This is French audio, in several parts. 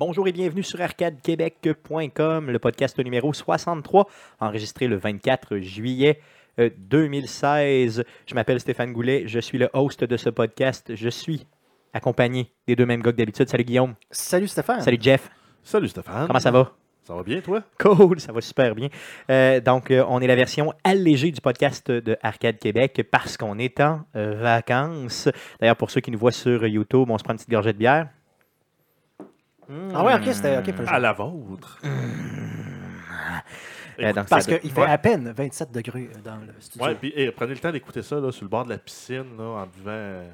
Bonjour et bienvenue sur arcadequebec.com, le podcast numéro 63, enregistré le 24 juillet euh, 2016. Je m'appelle Stéphane Goulet, je suis le host de ce podcast. Je suis accompagné des deux mêmes gars que d'habitude. Salut Guillaume. Salut Stéphane. Salut Jeff. Salut Stéphane. Comment ça va? Ça va bien, toi? Cool, ça va super bien. Euh, donc, euh, on est la version allégée du podcast de Arcade Québec parce qu'on est en euh, vacances. D'ailleurs, pour ceux qui nous voient sur YouTube, on se prend une petite gorgée de bière. Ah ouais, ok, c'était ok. À la vôtre. Euh, Parce qu'il fait Ouais. à peine 27 degrés dans le studio. Ouais, puis prenez le temps d'écouter ça là, sur le bord de la piscine là, en buvant euh,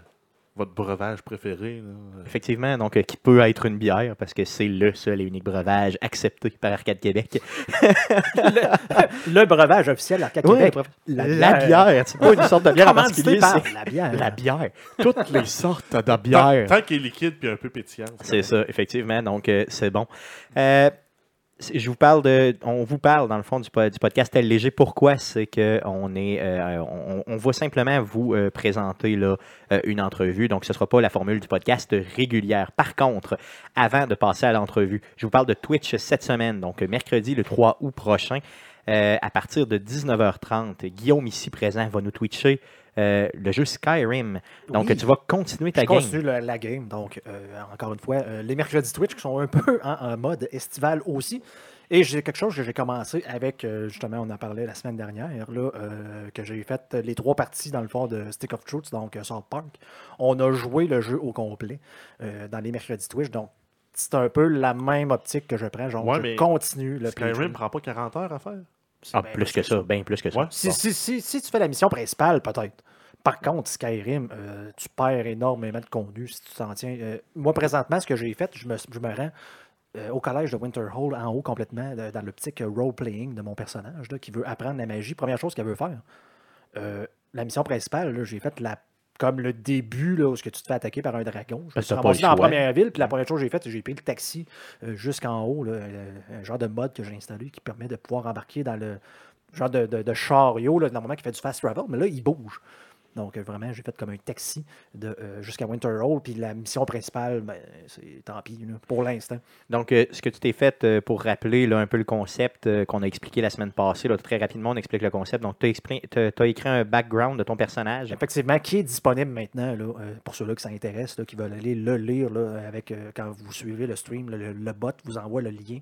votre breuvage préféré. là. Effectivement, donc euh, qui peut être une bière parce que c'est le seul et unique breuvage accepté par Arcade Québec. le breuvage officiel d'Arcade Ouais, Québec. La, bière, c'est pas une sorte de bière en particulier, par c'est la bière. la bière. Toutes les sortes de Tant, bières. tant qu'il est liquide puis un peu pétillant. C'est ça, effectivement. Donc, euh, c'est bon. Euh, je vous parle de, on vous parle dans le fond du, po- du podcast Léger. Pourquoi C'est que on est, euh, on, va simplement vous euh, présenter là, euh, une entrevue. Donc, ce ne sera pas la formule du podcast régulière. Par contre, avant de passer à l'entrevue, je vous parle de Twitch cette semaine. Donc, mercredi le 3 août prochain, euh, à partir de 19h30, Guillaume ici présent va nous twitcher euh, le jeu Skyrim. Donc, Oui. tu vas continuer ta Je game. continue le- la game. Donc, euh, encore une fois, euh, les mercredis Twitch qui sont un peu en, en mode estival aussi. Et j'ai quelque chose que j'ai commencé avec, euh, justement, on en parlait la semaine dernière, là, euh, que j'ai fait les trois parties dans le fond de Stick of Truth, donc euh, South Park. On a joué le jeu au complet euh, dans les mercredis Twitch. Donc, c'est un peu la même optique que je prends. Genre, Ouais, je continue le Skyrim playthrough. prend pas 40 heures à faire. Ah, Ben, plus que ça, bien plus que ça. Ouais. Si, si, si, si tu fais la mission principale, peut-être. Par contre, Skyrim, euh, tu perds énormément de contenu si tu t'en tiens. Euh, moi, présentement, ce que j'ai fait, je me, je me rends euh, au collège de Winterhold en haut complètement, de- dans l'optique role-playing de mon personnage là, qui veut apprendre la magie. Première chose qu'elle veut faire. euh, la mission principale, là, j'ai fait la comme le début là, où ce que tu te fais attaquer par un dragon. Je me Parce suis ramassé dans la première ville, puis la première chose que j'ai faite, c'est que j'ai pris le taxi euh, jusqu'en haut, là, euh, un genre de mode que j'ai installé qui permet de pouvoir embarquer dans le genre de, de, de chariot, là, normalement qui fait du fast travel, mais là, il bouge. Donc, euh, vraiment, j'ai fait comme un taxi de, euh, jusqu'à Winterhold, puis la mission principale, ben, c'est tant pis, là, pour l'instant. Donc, euh, ce que tu t'es fait euh, pour rappeler là, un peu le concept qu'on a expliqué la semaine passée, là, très rapidement, on explique le concept. Donc, tu as, écrit un background de ton personnage. Effectivement, qui est disponible maintenant, là, pour ceux-là qui s'intéressent, qui veulent aller le lire là, avec, quand vous suivez le stream, le, le bot vous envoie le lien.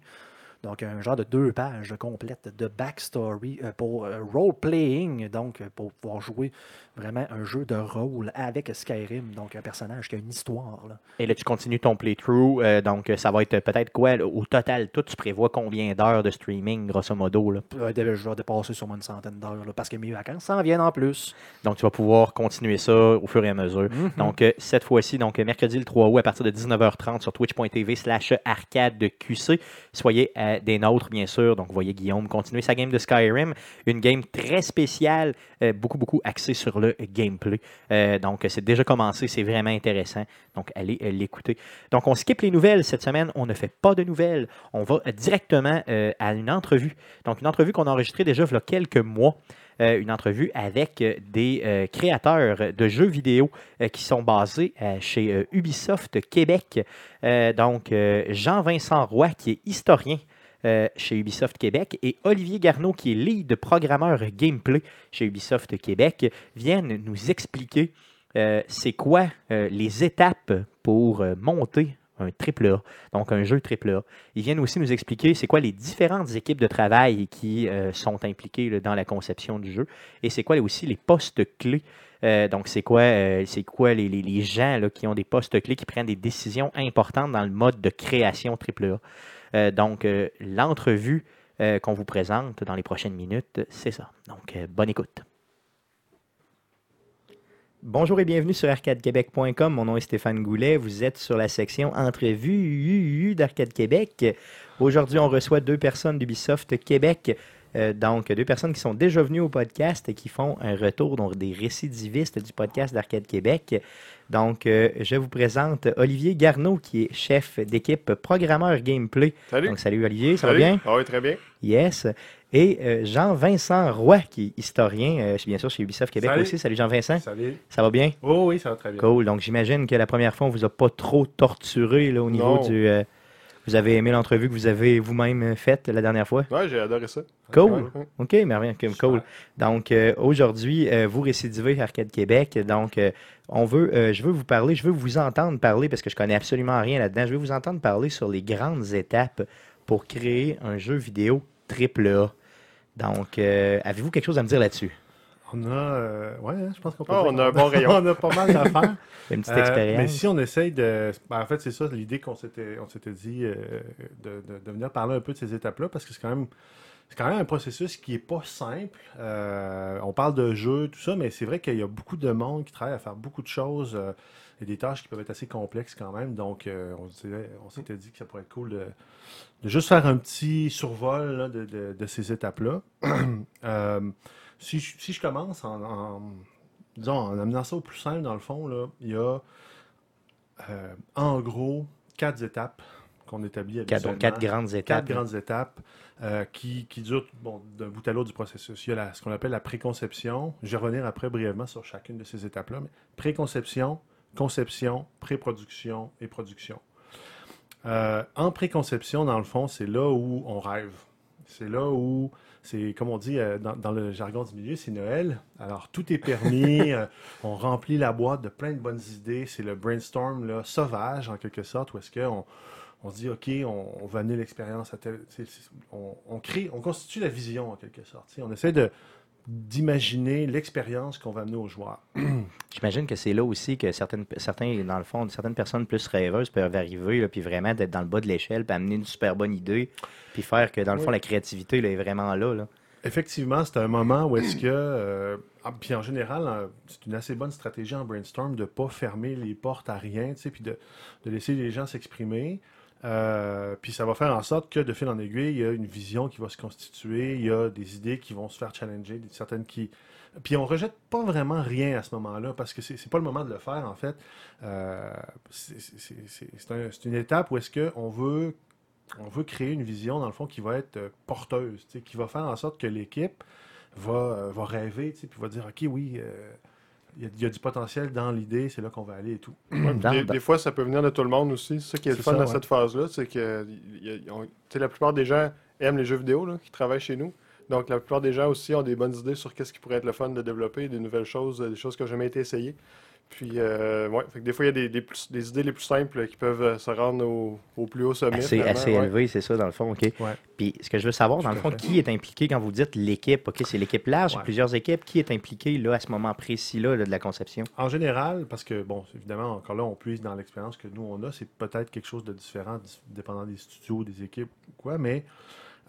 Donc, un genre de deux pages complètes de backstory pour role-playing, donc pour pouvoir jouer vraiment un jeu de rôle avec Skyrim, donc un personnage qui a une histoire. là. Et là, tu continues ton playthrough. euh, donc, euh, ça va être peut-être quoi là, au total? Tout, tu prévois combien d'heures de streaming, grosso modo? Là? Euh, je vais dépasser sûrement une centaine d'heures parce que mes vacances s'en viennent en plus. Donc, tu vas pouvoir continuer ça au fur et à mesure. Mhm. Donc, euh, cette fois-ci, donc mercredi le 3 août, à partir de 19h30 sur twitch.tv slash arcade QC. Soyez des nôtres, bien sûr. Donc, voyez Guillaume continuer sa game de Skyrim. Une game très spéciale, beaucoup, beaucoup axée sur le gameplay. Euh, donc, c'est déjà commencé, c'est vraiment intéressant. Donc, allez euh, l'écouter. Donc, on skip les nouvelles cette semaine. On ne fait pas de nouvelles. On va euh, directement à une entrevue. Donc, une entrevue qu'on a enregistrée déjà il y a quelques mois. Une entrevue avec des créateurs de jeux vidéo qui sont basés chez Ubisoft Québec. Donc, Jean-Vincent Roy, qui est historien euh, chez Ubisoft Québec, et Olivier Garneau, qui est lead programmeur gameplay chez Ubisoft Québec, viennent nous expliquer euh, c'est quoi euh, les étapes pour monter un AAA, donc un jeu AAA. Ils viennent aussi nous expliquer c'est quoi les différentes équipes de travail qui sont impliquées dans la conception du jeu et c'est quoi aussi les postes clés. Donc, c'est quoi, quoi les, gens qui ont des postes clés, qui prennent des décisions importantes dans le mode de création. Euh, donc, euh, l'entrevue euh, qu'on vous présente dans les prochaines minutes, c'est ça. Donc, euh, bonne écoute. Bonjour et bienvenue sur arcadequebec.com. Mon nom est Stéphane Goulet. Vous êtes sur la section entrevue d'Arcade Québec. Aujourd'hui, on reçoit deux personnes d'Ubisoft Québec. Euh, donc, deux personnes qui sont déjà venues au podcast et qui font un retour, donc des récidivistes du podcast d'Arcade Québec. Donc, euh, je vous présente Olivier Garneau, qui est chef d'équipe programmeur gameplay. Salut. Donc, salut Olivier, ça Salut. va bien? Ah oui, très bien. Yes. Et euh, Jean-Vincent Roy, qui est historien, euh, bien sûr, chez Ubisoft Québec Salut. aussi. Salut Jean-Vincent. Salut. Ça va bien? Oh oui, ça va très bien. Cool. Donc, j'imagine que la première fois, on vous a pas trop torturé là, au niveau Non. du. Euh, Vous avez aimé l'entrevue que vous avez vous-même faite la dernière fois? Ouais, j'ai adoré ça. Cool. OK, merveilleux, cool. Donc, euh, aujourd'hui, euh, vous récidivez Arcade Québec. Donc, euh, on veut, euh, je veux vous parler, je veux vous entendre parler, parce que je connais absolument rien là-dedans, je veux vous entendre parler sur les grandes étapes pour créer un jeu vidéo triple A. Donc, euh, avez-vous quelque chose à me dire là-dessus? On a, euh, ouais, hein, je pense qu'on peut Ah, on a un bon rayon. on a pas mal d'affaires. Une petite Euh, expérience? mais si on essaye de. ben, en fait, c'est ça l'idée qu'on s'était, on s'était dit euh, de, de- de venir parler un peu de ces étapes-là parce que c'est quand même. C'est quand même un processus qui est pas simple. Euh, on parle de jeu, tout ça, mais c'est vrai qu'il y a beaucoup de monde qui travaille à faire beaucoup de choses. euh, et des tâches qui peuvent être assez complexes quand même. Donc, euh, on, disait- on s'était dit que ça pourrait être cool de, de juste faire un petit survol là, de, de- de ces étapes-là. Si, je, si je commence en, en- disons, en amenant ça au plus simple, dans le fond, là, il y a euh, en gros quatre étapes qu'on établit Quatre, donc, quatre grandes Quatre étapes. grandes étapes euh, qui, qui durent bon, d'un bout à l'autre du processus. Il y a la- ce qu'on appelle la préconception. Je vais revenir après brièvement sur chacune de ces étapes-là. Mais préconception, conception, pré-production et production. Euh, en préconception, dans le fond, c'est là où on rêve. C'est là où, c'est comme on dit euh, dans, dans le jargon du milieu, c'est Noël. Alors tout est permis, euh, on remplit la boîte de plein de bonnes idées. C'est le brainstorm là, sauvage en quelque sorte, où est-ce qu'on on se dit, OK, on, on va amener l'expérience à tel. On, on crée, on constitue la vision en quelque sorte. On essaie de d'imaginer l'expérience qu'on va amener aux joueurs. J'imagine que c'est là aussi que certaines, certains, dans le fond, certaines personnes plus rêveuses peuvent arriver, là, puis vraiment d'être dans le bas de l'échelle, puis amener une super bonne idée, puis faire que, dans le fond, Oui. la créativité là, est vraiment là. là. Effectivement, c'est un moment où est-ce que, euh, puis en général, c'est une assez bonne stratégie en brainstorm de ne pas fermer les portes à rien, tu sais, puis de, de laisser les gens s'exprimer. Euh, puis ça va faire en sorte que de fil en aiguille, il y a une vision qui va se constituer, il y a des idées qui vont se faire challenger, certaines qui. Puis on rejette pas vraiment rien à ce moment-là parce que c'est pas le moment de le faire en fait. Euh, c'est c'est- c'est- c'est- c'est un- c'est une étape où est-ce qu'on veut on veut créer une vision, dans le fond, qui va être euh, porteuse, qui va faire en sorte que l'équipe va, va rêver, puis va dire, OK, oui, il y, a- il y a du potentiel dans l'idée, c'est là qu'on va aller et tout. Dans- Des, dans- des fois, ça peut venir de tout le monde aussi. C'est ça qui est le fun ça, dans ouais. cette phase-là, c'est que y a- on- la plupart des gens aiment les jeux vidéo là, qui travaillent chez nous. Donc, la plupart des gens aussi ont des bonnes idées sur qu'est-ce qui pourrait être le fun de développer, des nouvelles choses, des choses qui n'ont jamais été essayées. Puis, euh, ouais, fait que des fois, il y a des, des plus- des idées les plus simples qui peuvent euh, se rendre au, au plus haut sommet. assez, assez ouais. élevé, c'est ça, dans le fond. OK. Ouais. Puis, ce que je veux savoir, dans Tout le fond, fait. qui est impliqué quand vous dites l'équipe? OK, c'est l'équipe large, plusieurs équipes. Qui est impliqué là, à ce moment précis-là là, de la conception? En général, parce que, bon, évidemment, encore là, on puise dans l'expérience que nous, on a, c'est peut-être quelque chose de différent, dépendant des studios, des équipes ou quoi, mais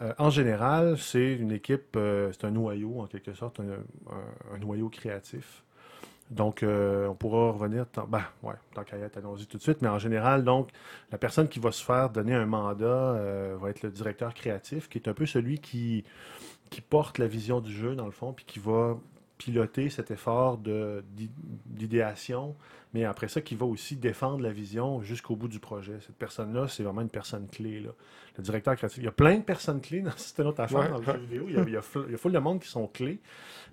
euh, en général, c'est une équipe, euh, c'est un noyau, en quelque sorte, un, un- un noyau créatif. Donc, euh, on pourra revenir, tant, ben, ouais, tant qu'à y être, allons-y tout de suite, mais en général, donc, la personne qui va se faire donner un mandat euh, va être le directeur créatif, qui est un peu celui qui, qui porte la vision du jeu, dans le fond, puis qui va piloter cet effort d'idéation, mais après ça, qui va aussi défendre la vision jusqu'au bout du projet. Cette personne-là, c'est vraiment une personne clé. Là. Le directeur créatif. Il y a plein de personnes clés dans c'est une autre affaire Ouais. dans le jeu vidéo. Il y a, il y a fl- il y a full de monde qui sont clés,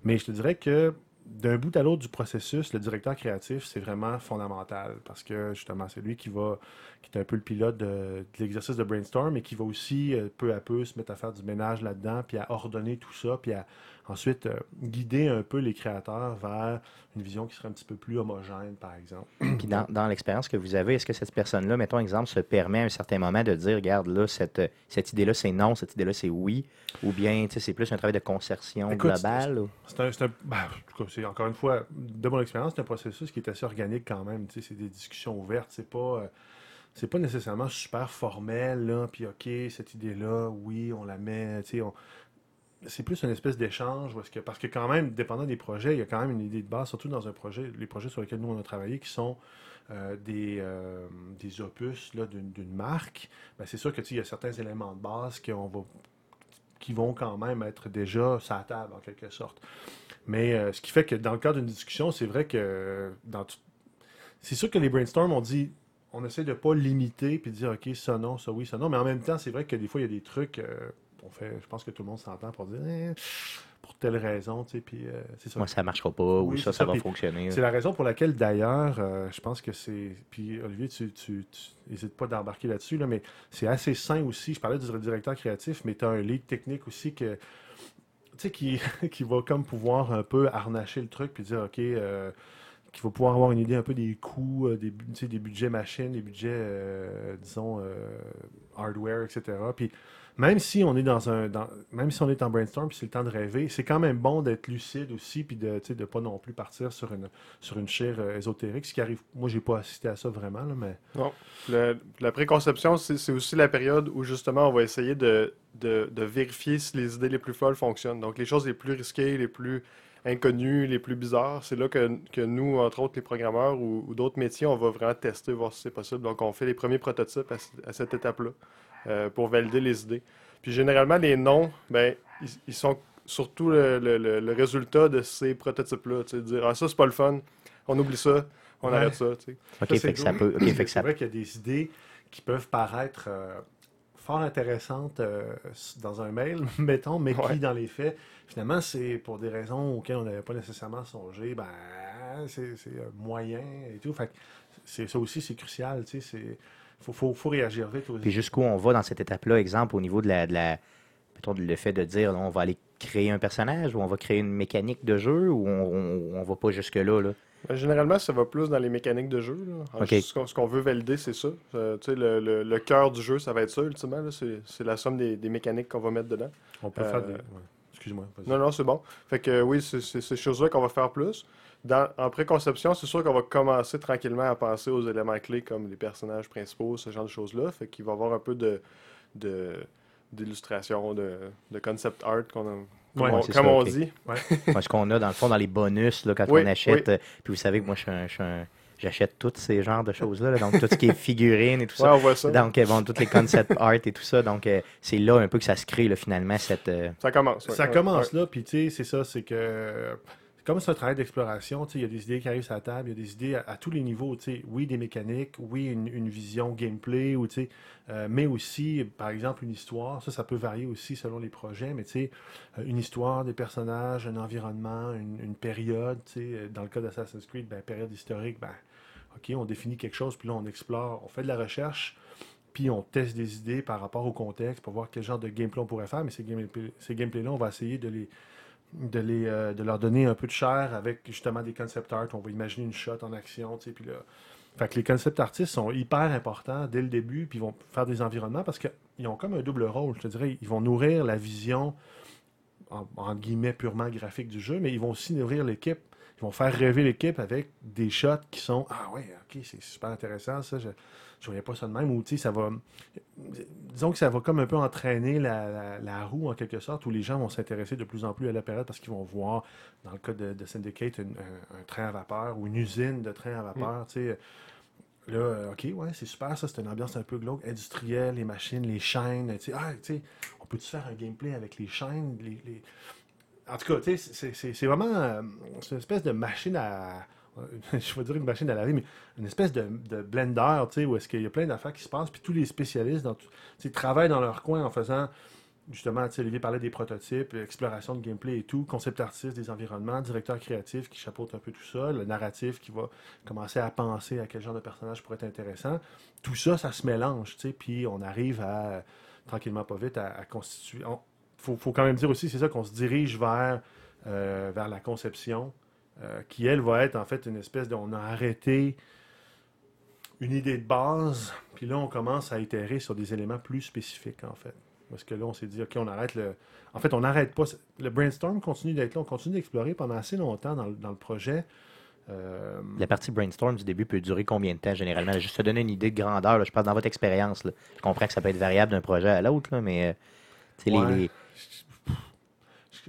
mais je te dirais que d'un bout à l'autre du processus, le directeur créatif, c'est vraiment fondamental parce que justement, c'est lui qui va, qui est un peu le pilote de, de l'exercice de brainstorm et qui va aussi euh, peu à peu se mettre à faire du ménage là-dedans, puis à ordonner tout ça, puis à ensuite euh, guider un peu les créateurs vers une vision qui serait un petit peu plus homogène, par exemple. Puis dans, dans l'expérience que vous avez, est-ce que cette personne-là, mettons exemple, se permet à un certain moment de dire, regarde, là, cette, cette idée-là, c'est non, cette idée-là, c'est oui, ou bien, tu sais, c'est plus un travail de concertation Écoute, globale? C'est ben, en tout cas, c'est encore une fois, de mon expérience, c'est un processus qui est assez organique quand même. tu sais, C'est des discussions ouvertes. C'est pas, euh, c'est pas nécessairement super formel. Là, puis ok, cette idée-là, oui, on la met. tu sais, on- C'est plus une espèce d'échange est-ce que parce que quand même, dépendant des projets, il y a quand même une idée de base, surtout dans un projet, les projets sur lesquels nous on a travaillé, qui sont euh, des, euh, des opus d'une, marque. Ben, c'est sûr que il y a certains éléments de base qu'on va qui vont quand même être déjà sur la table, en quelque sorte. Mais euh, ce qui fait que dans le cadre d'une discussion, c'est vrai que dans c'est sûr que les brainstorms, on dit, on essaie de pas limiter puis de dire, OK, ça non, ça oui, ça non. Mais en même temps, c'est vrai que des fois, il y a des trucs, on fait, je pense que tout le monde s'entend pour dire, Eh, pour telle raison, tu sais, puis euh, c'est ça. Moi, ça marchera pas, ou Oui, ça, ça ça, va fonctionner. C'est la raison pour laquelle, d'ailleurs, euh, je pense que c'est. Puis, Olivier, tu n'hésites pas d'embarquer là-dessus, là, mais c'est assez sain aussi. Je parlais du directeur créatif, mais tu as un lead technique aussi que. Tu sais, qui, qui va comme pouvoir un peu harnacher le truc puis dire, OK, euh, qui va pouvoir avoir une idée un peu des coûts, des, des budgets machines, des budgets, euh, disons, euh, hardware, etc. Puis même si on est dans un, dans- même si on est en brainstorm, puis c'est le temps de rêver, c'est quand même bon d'être lucide aussi, puis de, de pas non plus partir sur une, sur une chaire euh, ésotérique, ce qui arrive. Moi, j'ai pas assisté à ça vraiment, là, mais Non. La préconception, c'est aussi la période où justement on va essayer de, de- de vérifier si les idées les plus folles fonctionnent. Donc les choses les plus risquées, les plus inconnues, les plus bizarres, c'est là que, que nous, entre autres les programmeurs ou, d'autres métiers, on va vraiment tester, voir si c'est possible. Donc on fait les premiers prototypes à cette étape-là euh, pour valider les idées. Puis généralement, les noms, ben, ils, ils sont surtout le, le- le- le résultat de ces prototypes-là. Tu sais, dire, ah, ça, c'est pas le fun, on oublie ça, on Ouais. arrête ça. tu sais. OK, Ça, fait c'est que ça peut. OK, fait que c'est ça vrai qu'il y a des idées qui peuvent paraître euh, fort intéressantes euh, dans un mail, mettons, mais Ouais. qui, dans les faits, finalement, c'est pour des raisons auxquelles on n'avait pas nécessairement songé, ben, c'est moyen et tout. Fait que c'est, ça aussi, c'est crucial, tu sais, c'est... Faut, faut, faut réagir vite aux Puis jusqu'où on va dans cette étape-là, exemple, au niveau de la, de la mettons, le fait de dire là, on va aller créer un personnage ou on va créer une mécanique de jeu ou on, on, on va pas jusque-là. Là? Ben, généralement, ça va plus dans les mécaniques de jeu. là. Ce qu'on veut valider, c'est ça. Euh, tu sais, le, le- le cœur du jeu, ça va être ça, ultimement. C'est c'est la somme des, des mécaniques qu'on va mettre dedans. On peut Euh, faire des... ouais. Excuse-moi. Non, non, c'est bon. Fait que euh, oui, c'est ces choses-là qu'on va faire plus. Dans, en préconception, c'est sûr qu'on va commencer tranquillement à penser aux éléments clés comme les personnages principaux, ce genre de choses-là. Fait qu'il va y avoir un peu de de- d'illustration, de, de concept art, qu'on a- comme, Ouais, on, c'est comme ça, on ok. dit. Moi, ce qu'on a dans le fond dans les bonus là, quand Oui, on achète. euh, Puis vous savez que moi, je suis un- je suis un- j'achète tous ces genres de choses-là. là, donc tout ce qui est figurines et tout Ouais, ça. on voit ça. Donc, euh, bon, toutes les concept art et tout ça. Donc, euh, c'est là un peu que ça se crée, là, finalement, cette. euh, Ça commence. ouais. Ça Ouais, commence ouais. là, puis tu sais, c'est ça, c'est que comme c'est un travail d'exploration, tu sais, il y a des idées qui arrivent sur la table, il y a des idées à, à tous les niveaux, tu sais, oui, des mécaniques, oui, une, une vision gameplay, ou tu sais, euh, mais aussi, par exemple, une histoire, ça, ça peut varier aussi selon les projets, mais tu sais, euh, une histoire, des personnages, un environnement, une, une période, tu sais, dans le cas d'Assassin's Creed, ben, période historique, ben, on définit quelque chose, puis là, on explore, on fait de la recherche, puis on teste des idées par rapport au contexte pour voir quel genre de gameplay on pourrait faire. Mais ces, gameplay, ces gameplays-là, on va essayer euh, de leur donner un peu de chair avec justement des concept art. On va imaginer une shot en action, tu sais, puis là... Fait les concept artistes sont hyper importants dès le début, puis ils vont faire des environnements parce qu'ils ont comme un double rôle, je te dirais. Ils vont nourrir la vision, en, en guillemets, purement graphique du jeu, mais ils vont aussi nourrir l'équipe. Ils vont faire rêver l'équipe avec des shots qui sont Ah ouais, ok, c'est super intéressant, ça. Je, je voyais pas ça de même. Ou tu sais, ça va. Disons que ça va comme un peu entraîner la, la- la roue en quelque sorte, où les gens vont s'intéresser de plus en plus à la période parce qu'ils vont voir, dans le cas de, de Syndicate, une- un, un train à vapeur ou une usine de train à vapeur. tu sais. Là, euh, ok, ouais, c'est super, ça, c'est une ambiance un peu glauque, industrielle, les machines, les chaînes. tu sais. Ah, tu sais, on peut-tu faire un gameplay avec les chaînes, les- les, en tout cas, tu sais, c'est- vraiment euh, une espèce de machine à. Je vais dire une machine à laver, mais une espèce de, de blender, tu sais, où est-ce qu'il y a plein d'affaires qui se passent, puis tous les spécialistes travaillent dans leur coin en faisant, justement, tu sais, Olivier parlait des prototypes, exploration de gameplay et tout, concept artiste des environnements, directeur créatif qui chapeaute un peu tout ça, le narratif qui va commencer à penser à quel genre de personnage pourrait être intéressant. Tout ça, ça se mélange, tu sais, puis on arrive à, tranquillement pas vite, à, constituer. on- faut, faut quand même dire aussi, c'est ça qu'on se dirige vers, euh, vers la conception, euh, qui elle va être en fait une espèce de. On a arrêté une idée de base, puis là on commence à itérer sur des éléments plus spécifiques en fait. Parce que là on s'est dit, ok, on arrête le. En fait, on n'arrête pas. Le brainstorm continue d'être là, on continue d'explorer pendant assez longtemps dans, le- dans le projet. Euh, La partie brainstorm du début peut durer combien de temps généralement? Juste te donner une idée de grandeur, là, je pense dans votre expérience. Je comprends que ça peut être variable d'un projet à l'autre, mais euh, les- les,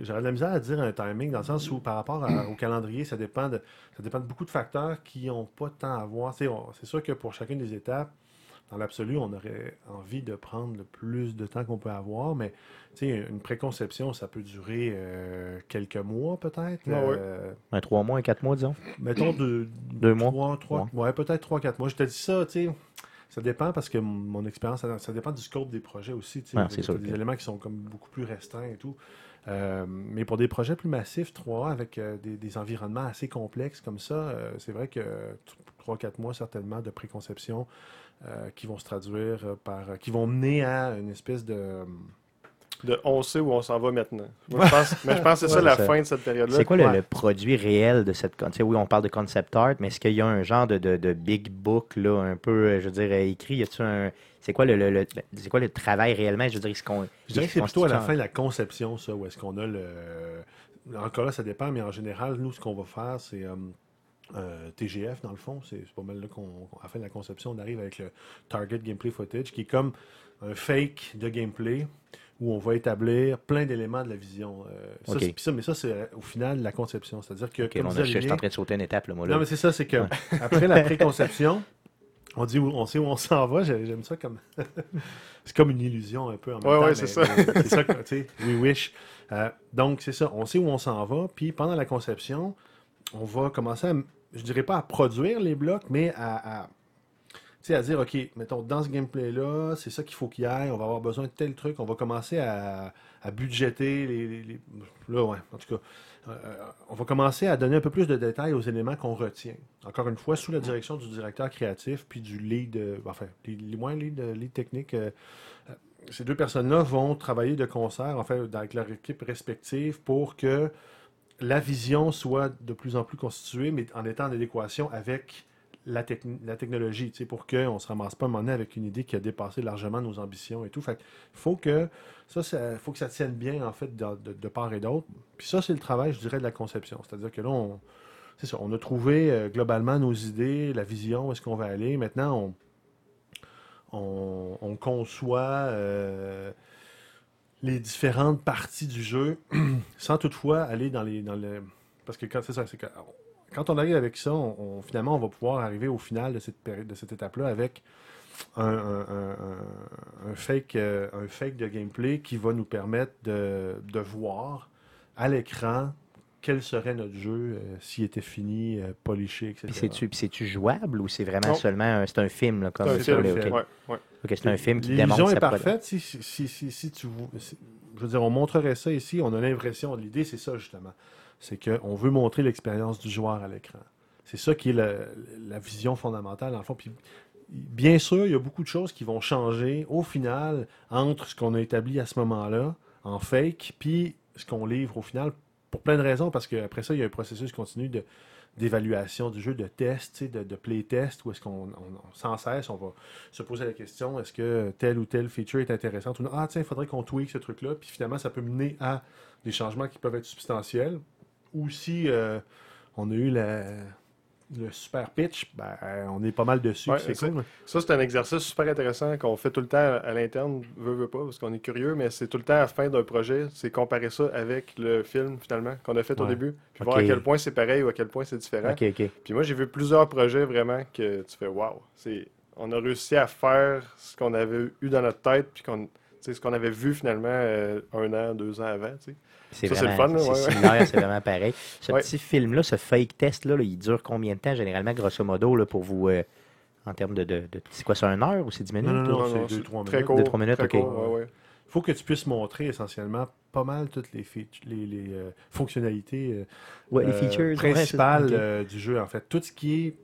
J'aurais de la misère à dire un timing dans le sens où par rapport à- au calendrier, ça dépend de ça dépend de beaucoup de facteurs qui n'ont pas tant à voir. Tu sais, on- C'est sûr que pour chacune des étapes, dans l'absolu, on aurait envie de prendre le plus de temps qu'on peut avoir, mais tu sais, une préconception, ça peut durer euh, quelques mois peut-être. Ah ouais. Euh, un trois mois, un quatre mois, disons. mettons de, Deux mois. Trois, trois, ouais, peut-être 3-4 mois. Je te dis ça, tu sais. Ça dépend parce que mon- expérience, ça, ça dépend du scope des projets aussi. tu. Ah, Il y c'est a sûr des éléments qui sont comme beaucoup plus restreints et tout. Euh, mais pour des projets plus massifs, 3 avec euh, des, des environnements assez complexes comme ça, euh, c'est vrai que 3-4 mois certainement de préconception qui vont se traduire par. qui vont mener à une espèce de. De on sait où on s'en va maintenant. Moi, je pense, mais je pense que c'est ça Ouais, la ça- fin de cette période-là. C'est quoi le, Ouais. le produit réel de cette... con- tu sais, Oui, on parle de concept art, mais est-ce qu'il y a un genre de, de- de big book, là, un peu, euh, je veux dire, euh, écrit? Y a-tu un... C'est quoi le, le- le- ben, c'est quoi le travail réellement? Je veux dire, ce qu'on... Je dirais que c'est plutôt à la fin de la conception, ça, où est-ce qu'on a le. Encore là, ça dépend, mais en général, nous, ce qu'on va faire, c'est. euh, euh, TGF, dans le fond, c'est c'est pas mal là qu'on, à la fin de la conception, on arrive avec le Target Gameplay Footage, qui est comme un fake de gameplay où on va établir plein d'éléments de la vision. Euh, ça, Ok. c'est- puis ça, mais ça, c'est euh, au final la conception. C'est-à-dire que, comme on a- je, suis en train de sauter une étape, là, moi. Là. non, mais c'est ça, c'est que après la préconception, on dit où, on sait où on s'en va. J'ai- J'aime ça comme. c'est comme une illusion un peu en même Ouais, temps. ouais, mais- c'est ça. c'est ça, que, tu sais, we wish. Euh, donc, c'est ça, on sait où on s'en va. Puis pendant la conception, on va commencer à, je dirais pas à produire les blocs, mais à. Sais, à dire, OK, mettons, dans ce gameplay-là, c'est ça qu'il faut qu'il y ait, on va avoir besoin de tel truc, on va commencer à, à budgéter les, les- Là, ouais, en tout cas, euh, on va commencer à donner un peu plus de détails aux éléments qu'on retient. Encore une fois, sous la direction du directeur créatif puis du lead, euh, enfin, les, moins lead, euh, technique. euh, euh, ces deux personnes-là vont travailler de concert, en fait, avec leur équipe respective pour que la vision soit de plus en plus constituée, mais en étant en adéquation avec la, techn- la technologie, pour qu'on ne se ramasse pas un moment avec une idée qui a dépassé largement nos ambitions et tout. Fait faut que ça, faut que ça tienne bien, en fait, de, part et d'autre. Puis ça, c'est le travail, je dirais, de la conception. C'est-à-dire que là, on, ça, on a trouvé euh, globalement nos idées, la vision, où est-ce qu'on va aller. Maintenant, on, on, on conçoit euh, les différentes parties du jeu sans toutefois aller dans les. Dans le, parce que quand c'est ça, c'est quand on arrive avec ça, on, on- finalement, on va pouvoir arriver au final de cette période, de cette étape-là avec un, un- un- un- un fake, euh, un fake de gameplay qui va nous permettre de, de voir à l'écran quel serait notre jeu euh, s'il était fini, euh, poliché, etc. Puis c'est-tu, puis c'est-tu jouable ou c'est vraiment Non. seulement un, c'est un film là, comme C'est un ça, film. Ouais, ouais. C'est un film qui démontre est parfaite. Si, si, si, si, si tu je veux dire, on montrerait ça ici, on a l'impression, l'idée c'est ça justement, c'est qu'on veut montrer l'expérience du joueur à l'écran. C'est ça qui est la vision fondamentale le fond. Puis, bien sûr, il y a beaucoup de choses qui vont changer au final entre ce qu'on a établi à ce moment-là en fake, puis ce qu'on livre au final pour plein de raisons, parce qu'après ça, il y a un processus continu de d'évaluation du jeu, de test, de, de play-test, où est-ce qu'on on- on- sans cesse, on va se poser la question, est-ce que telle ou telle feature est intéressante ou non? Ah tiens, il faudrait qu'on tweak ce truc-là, puis finalement, ça peut mener à des changements qui peuvent être substantiels. Ou si euh, on a eu la- le super pitch, ben, on est pas mal dessus, Ouais, c'est cool. Ça, c'est un exercice super intéressant qu'on fait tout le temps à l'interne, veut, veut pas, parce qu'on est curieux, mais c'est tout le temps à la fin d'un projet, c'est comparer ça avec le film, finalement, qu'on a fait au début, puis voir à quel point c'est pareil ou à quel point c'est différent. Puis moi, j'ai vu plusieurs projets vraiment que tu fais waouh. On a réussi à faire ce qu'on avait eu dans notre tête puis qu'on ce qu'on avait vu finalement euh, un an, deux ans avant, tu sais. C'est Ça, c'est le vraiment c'est ouais, c'est vraiment pareil. Ce Ouais. petit film-là, ce fake test-là, là, il dure combien de temps, généralement, grosso modo, là, pour vous, euh, en termes de, de, de- C'est quoi, c'est une heure ou c'est 10 minutes? Non, non, non. c'est deux, trois très minutes. court. Deux, trois minutes, très ok. court, ouais, ouais. Il faut que tu puisses montrer essentiellement pas mal toutes les, les, les, euh, fonctionnalités euh, Ouais, les features. principales c'est- euh, du jeu, en fait. Tout ce qui est.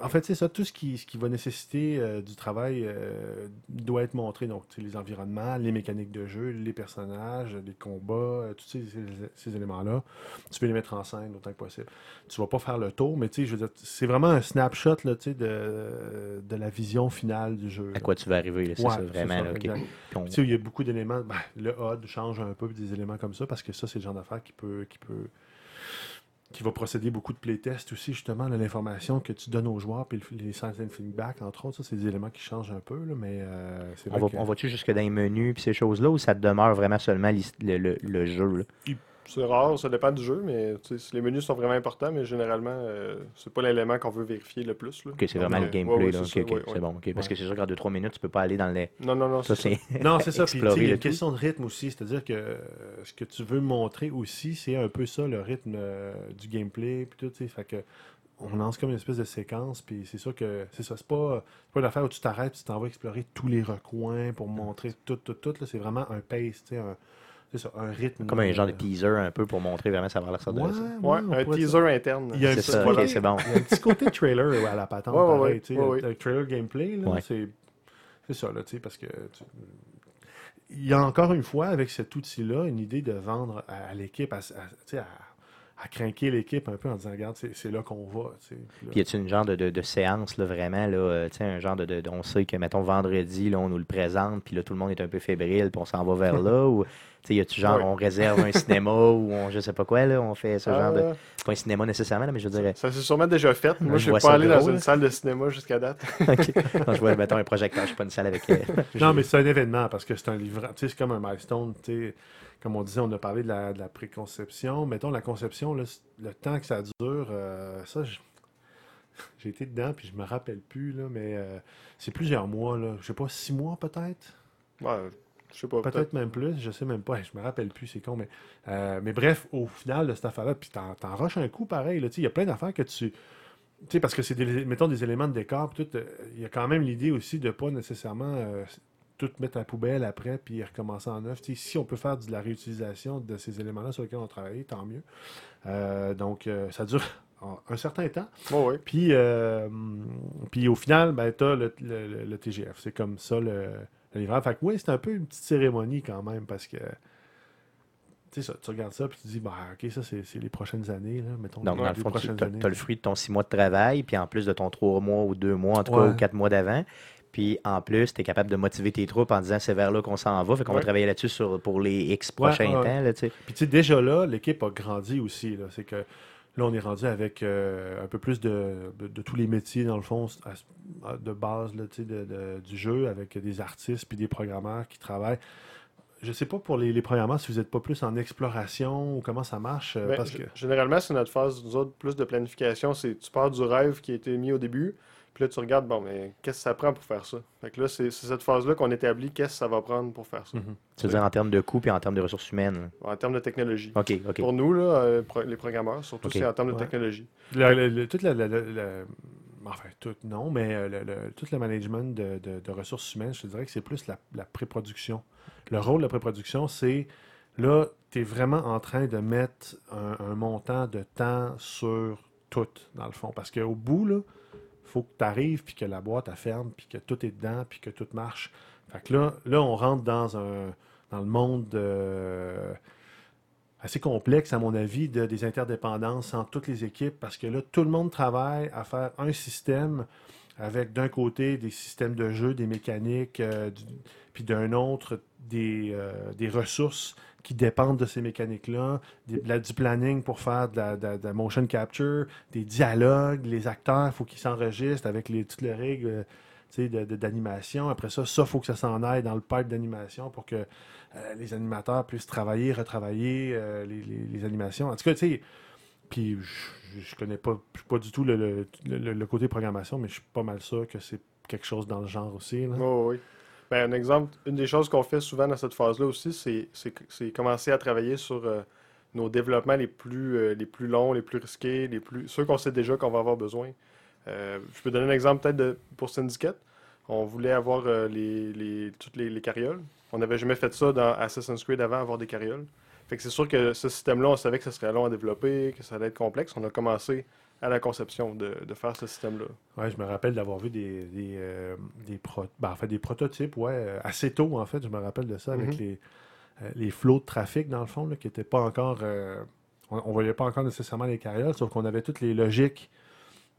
en fait, c'est ça, tout ce qui, ce qui va nécessiter euh, du travail euh, doit être montré. Donc, les environnements, les mécaniques de jeu, les personnages, les combats, euh, tous ces, éléments-là. Tu peux les mettre en scène autant que possible. Tu vas pas faire le tour, mais tu sais, je veux dire, c'est vraiment un snapshot là, de, de la vision finale du jeu. À quoi tu vas arriver, là, c'est Ouais, ça, vraiment. là, on- il y a beaucoup d'éléments. ben, le HUD change un peu des éléments comme ça parce que ça, c'est le genre d'affaire qui peut, qui peut. Qui va procéder beaucoup de playtests aussi, justement, l'information que tu donnes aux joueurs, puis le- les science and feedback, entre autres, ça, c'est des éléments qui changent un peu, là, mais euh, c'est On que- va-tu jusque dans les menus puis ces choses-là ou ça demeure vraiment seulement le, le- le jeu? là? C'est rare, ça dépend du jeu, mais les menus sont vraiment importants, mais généralement, euh, c'est pas l'élément qu'on veut vérifier le plus. Là. Ok, c'est vraiment Ouais, le gameplay. ouais, ouais, là. c'est Ok, ouais, bon. Parce Ouais. que c'est sûr qu'en 2-3 minutes, tu peux pas aller dans les. Non, non, non, Ça, c'est. Non, c'est ça. Puis, il y a le une tout. question de rythme aussi. C'est-à-dire que euh, ce que tu veux montrer aussi, c'est un peu ça, le rythme euh, du gameplay. Puis tout, tu sais. Fait que on lance comme une espèce de séquence. Puis c'est sûr que c'est ça. C'est pas, c'est pas une affaire où tu t'arrêtes tu t'en vas explorer tous les recoins pour montrer tout, tout, tout. là. C'est vraiment un pace, tu sais, un, c'est ça, un rythme. Comme un genre de teaser un peu pour montrer vraiment ça va l'air ça de Ouais, ouais, un teaser interne. Il y a un C'est petit ça, côté- ok, c'est bon. Il y a un petit côté trailer à la patente. Ouais, ouais, pareil, ouais, tu sais, ouais, le- ouais. le trailer gameplay, là, Ouais. c'est, c'est ça, là, tu sais, parce que tu- il y a encore une fois, avec cet outil-là, une idée de vendre à, à l'équipe, à, à- tu sais, à, craquer l'équipe un peu en disant, regarde, c'est, là qu'on va. Puis y a-tu une genre de, de, de séance, là, vraiment, là, euh, un genre de, de- On sait que, mettons, vendredi, là, on nous le présente, puis là, tout le monde est un peu fébrile, puis on s'en va vers là, ou, y a-tu genre, on réserve un cinéma, ou on, je sais pas quoi, là, on fait ce genre de. Euh, pas un cinéma nécessairement, là, mais je dirais. Ça s'est sûrement déjà fait. Moi, je je suis pas allé dans une salle de cinéma jusqu'à date. Ok. Non, je vois, mettons, un projecteur, je suis pas une salle avec. euh, Non, mais c'est un événement parce que c'est un livre. Tu sais, c'est comme un milestone. Tu sais, comme on disait, on a parlé de la, de la préconception. Mettons, la conception, là, le temps que ça dure, euh, ça, j'ai été dedans, puis je me rappelle plus, là, mais euh, c'est plusieurs mois. Là. Je sais pas, six mois peut-être? Ouais, je sais pas. Peut-être même plus, je sais même pas. Je me rappelle plus, c'est con. Mais, euh, mais bref, au final de cette affaire-là, puis t'en, t'en rushes un coup pareil. là, Il y a plein d'affaires que tu. Tu sais, parce que c'est des, mettons des éléments de décor, puis tout. Il y a quand même l'idée aussi de pas nécessairement tout mettre à la poubelle après, puis recommencer en neuf. Si on peut faire de la réutilisation de ces éléments-là sur lesquels on travaille, tant mieux. Euh, donc, euh, ça dure un certain temps. Ouais. Puis, euh, puis au final, ben, tu as le, le- le- le TGF. C'est comme ça le, le livreur. Fait que oui, c'est un peu une petite cérémonie quand même parce que tu sais ça, tu regardes ça puis tu dis, bah, ok, ça c'est les prochaines années. Là, mettons, Donc, les dans le fond, tu prochaines as, années. le fruit de ton six mois de travail, puis en plus de ton trois mois ou deux mois, en tout cas, ou quatre mois d'avant. Puis en plus, tu es capable de motiver tes troupes en disant c'est vers là qu'on s'en va. Fait qu'on va travailler là-dessus sur, pour les X prochains Ouais, temps. Là. Puis tu sais, déjà là, l'équipe a grandi aussi. là. C'est que là, on est rendu avec euh, un peu plus de, de, de tous les métiers, dans le fond, à- de base là, de, du jeu, avec des artistes puis des programmeurs qui travaillent. Je sais pas pour les, les programmeurs si vous n'êtes pas plus en exploration ou comment ça marche. euh, Ben, parce g- que... Généralement, c'est notre phase, nous autres, plus de planification. C'est tu pars du rêve qui a été mis au début, puis là, tu regardes, bon, mais qu'est-ce que ça prend pour faire ça? Fait que là, c'est c'est cette phase-là qu'on établit, qu'est-ce que ça va prendre pour faire ça, Mhm. Tu veux dire en termes de coût puis en termes de ressources humaines. en termes de technologie. OK, OK. Pour nous, là, euh, pro- les programmeurs, surtout, Ok. c'est en termes de technologie. Le- le- le- toute la, la- la- la- enfin, tout, non, mais euh, le, le- tout le management de, de- de ressources humaines, je te dirais que c'est plus la, la pré-production. Le rôle de la pré-production, c'est là, tu es vraiment en train de mettre un, un montant de temps sur tout, dans le fond. Parce qu'au bout, là, faut que tu arrives, puis que la boîte elle ferme, puis que tout est dedans, puis que tout marche. Fait que là, là on rentre dans, un, dans le monde euh, assez complexe, à mon avis, de, des interdépendances entre toutes les équipes, parce que là, tout le monde travaille à faire un système avec d'un côté des systèmes de jeu, des mécaniques, euh, du- puis d'un autre des, euh, des ressources qui dépendent de ces mécaniques-là, du planning pour faire de la, motion capture, des dialogues, les acteurs, il faut qu'ils s'enregistrent avec toutes les règles euh, d'animation. Après ça, ça, il faut que ça s'en aille dans le pipe d'animation pour que euh, les animateurs puissent travailler, retravailler les, les- animations. En tout cas, tu sais, puis je, je connais pas, pas du tout le, le- le- côté programmation, mais je suis pas mal sûr que c'est quelque chose dans le genre aussi. là. Oui, oui. Ben, un exemple, une des choses qu'on fait souvent dans cette phase-là aussi, c'est- commencer à travailler sur euh, nos développements les plus, euh, les plus longs, les plus risqués, les plus ceux qu'on sait déjà qu'on va avoir besoin. Euh, je peux donner un exemple peut-être pour Syndicate. On voulait avoir les, les- toutes les, les carrioles. On n'avait jamais fait ça dans Assassin's Creed avant, avoir des carrioles. Fait que c'est sûr que ce système-là, on savait que ça serait long à développer, que ça allait être complexe. On a commencé à la conception de, de faire ce système-là. Ouais, je me rappelle d'avoir vu des, des, euh, des, pro- ben, en fait, des prototypes, ouais, euh, assez tôt, en fait, je me rappelle de ça, avec Mhm. les, euh, les flots de trafic, dans le fond, là, qui n'étaient pas encore... euh, on ne voyait pas encore nécessairement les carrioles, sauf qu'on avait toutes les logiques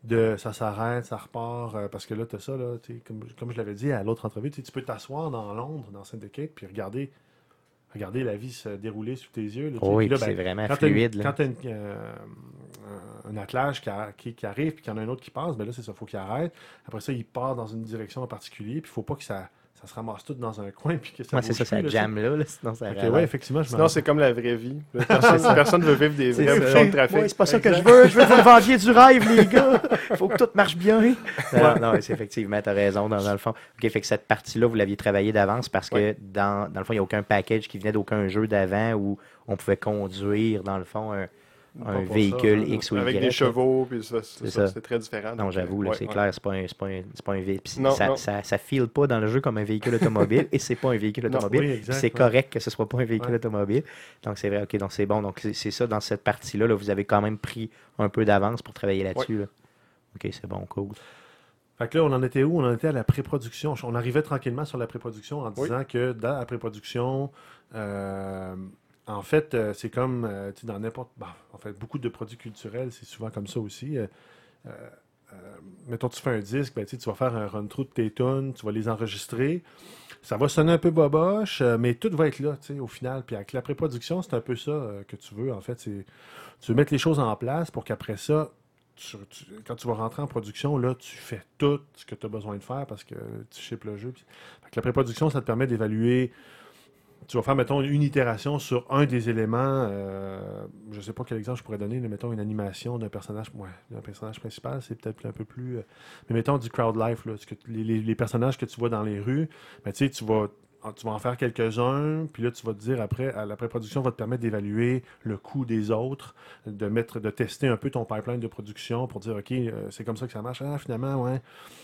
de ça s'arrête, ça repart, parce que là, tu as ça, là, tu sais, comme, comme je l'avais dit à l'autre entrevue, tu peux t'asseoir dans Londres, dans Syndicate, puis regarder, regarder la vie se dérouler sous tes yeux. là, oui, ben, c'est vraiment quand fluide. là. Quand tu as un attelage qui, a- qui- qui arrive, puis qu'il y en a un autre qui passe, ben là, c'est ça, il faut qu'il arrête. Après ça, il part dans une direction en particulier, puis il faut pas que ça, ça se ramasse tout dans un coin, puis que ça Ouais, c'est ça, ça jam là, là, sinon ça ouais, effectivement, je Sinon, c'est comme la vraie vie. Personne ne veut vivre des vrais bouchons de trafic. Ouais, c'est pas ça que je veux. Je veux que vous vendiez du rêve, les gars. Faut que tout marche bien. Non, non, c'est effectivement, t'as raison dans, dans le fond. OK, fait que cette partie-là, vous l'aviez travaillé d'avance parce que Ouais. dans, dans le fond, il n'y a aucun package qui venait d'aucun jeu d'avant où on pouvait conduire, dans le fond, un, un véhicule ça, X ou Y. Avec des chevaux, puis ça, c'est ça, c'est très différent. Non, donc, j'avoue, là, ouais, c'est ouais. clair, c'est pas un, c'est pas un, c'est pas un véhicule. Non, ça, non. Ça, ça file pas dans le jeu comme un véhicule automobile et c'est pas un véhicule Non, automobile. oui, Puis exact, c'est ouais. correct que ce soit pas un véhicule Ouais. automobile. Donc c'est vrai, ok, donc c'est bon. Donc c'est- ça dans cette partie-là. Là, vous avez quand même pris un peu d'avance pour travailler là-dessus. là. Ok, c'est bon, cool. Fait que là, on en était où? On en était à la pré-production. On arrivait tranquillement sur la pré-production en Oui. disant que dans la pré-production, euh, en fait, euh, c'est comme euh, dans n'importe. bah, en fait, beaucoup de produits culturels, c'est souvent comme ça aussi. Euh, mettons, tu fais un disque, ben, tu vas faire un run-through de tes tunes, tu vas les enregistrer. Ça va sonner un peu boboche, mais tout va être là, tu sais, au final. Puis avec la pré-production, c'est un peu ça que tu veux, en fait. Tu veux mettre les choses en place pour qu'après ça, quand tu vas rentrer en production, là, tu fais tout ce que tu as besoin de faire parce que tu ships le jeu. La pré-production, ça te permet d'évaluer. Tu vas faire, mettons, une itération sur un des éléments. euh, je ne sais pas quel exemple je pourrais donner, mais mettons une animation d'un personnage. Ouais, d'un personnage principal, c'est peut-être un peu plus. euh, mais mettons du crowd life, là, les, personnages que tu vois dans les rues, ben, tu vas. Tu vas en faire quelques-uns, puis là, tu vas te dire après, la pré-production va te permettre d'évaluer le coût des autres, de mettre, de tester un peu ton pipeline de production pour dire, OK, euh, c'est comme ça que ça marche. Ah, finalement, ouais,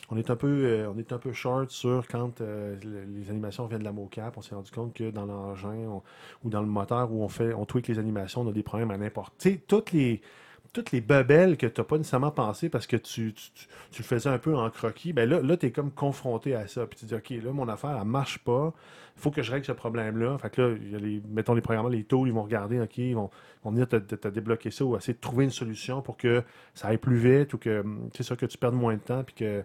on est un peu, euh, on est un peu short sur quand euh, le- les animations viennent de la mocap. On s'est rendu compte que dans l'engin ou dans le moteur où on fait, on tweak les animations, on a des problèmes à n'importe. Tu sais, toutes les toutes les bebelles que tu n'as pas nécessairement pensé parce que tu, le faisais un peu en croquis, ben là, là tu es comme confronté à ça. Puis tu dis, OK, là, mon affaire, elle marche pas. Il faut que je règle ce problème-là. Fait que là, y a les, mettons les programmeurs, les tools, ils vont regarder, OK, ils vont, venir te, te- te débloquer ça ou essayer de trouver une solution pour que ça aille plus vite ou que, c'est ça, que tu perdes moins de temps. Puis que.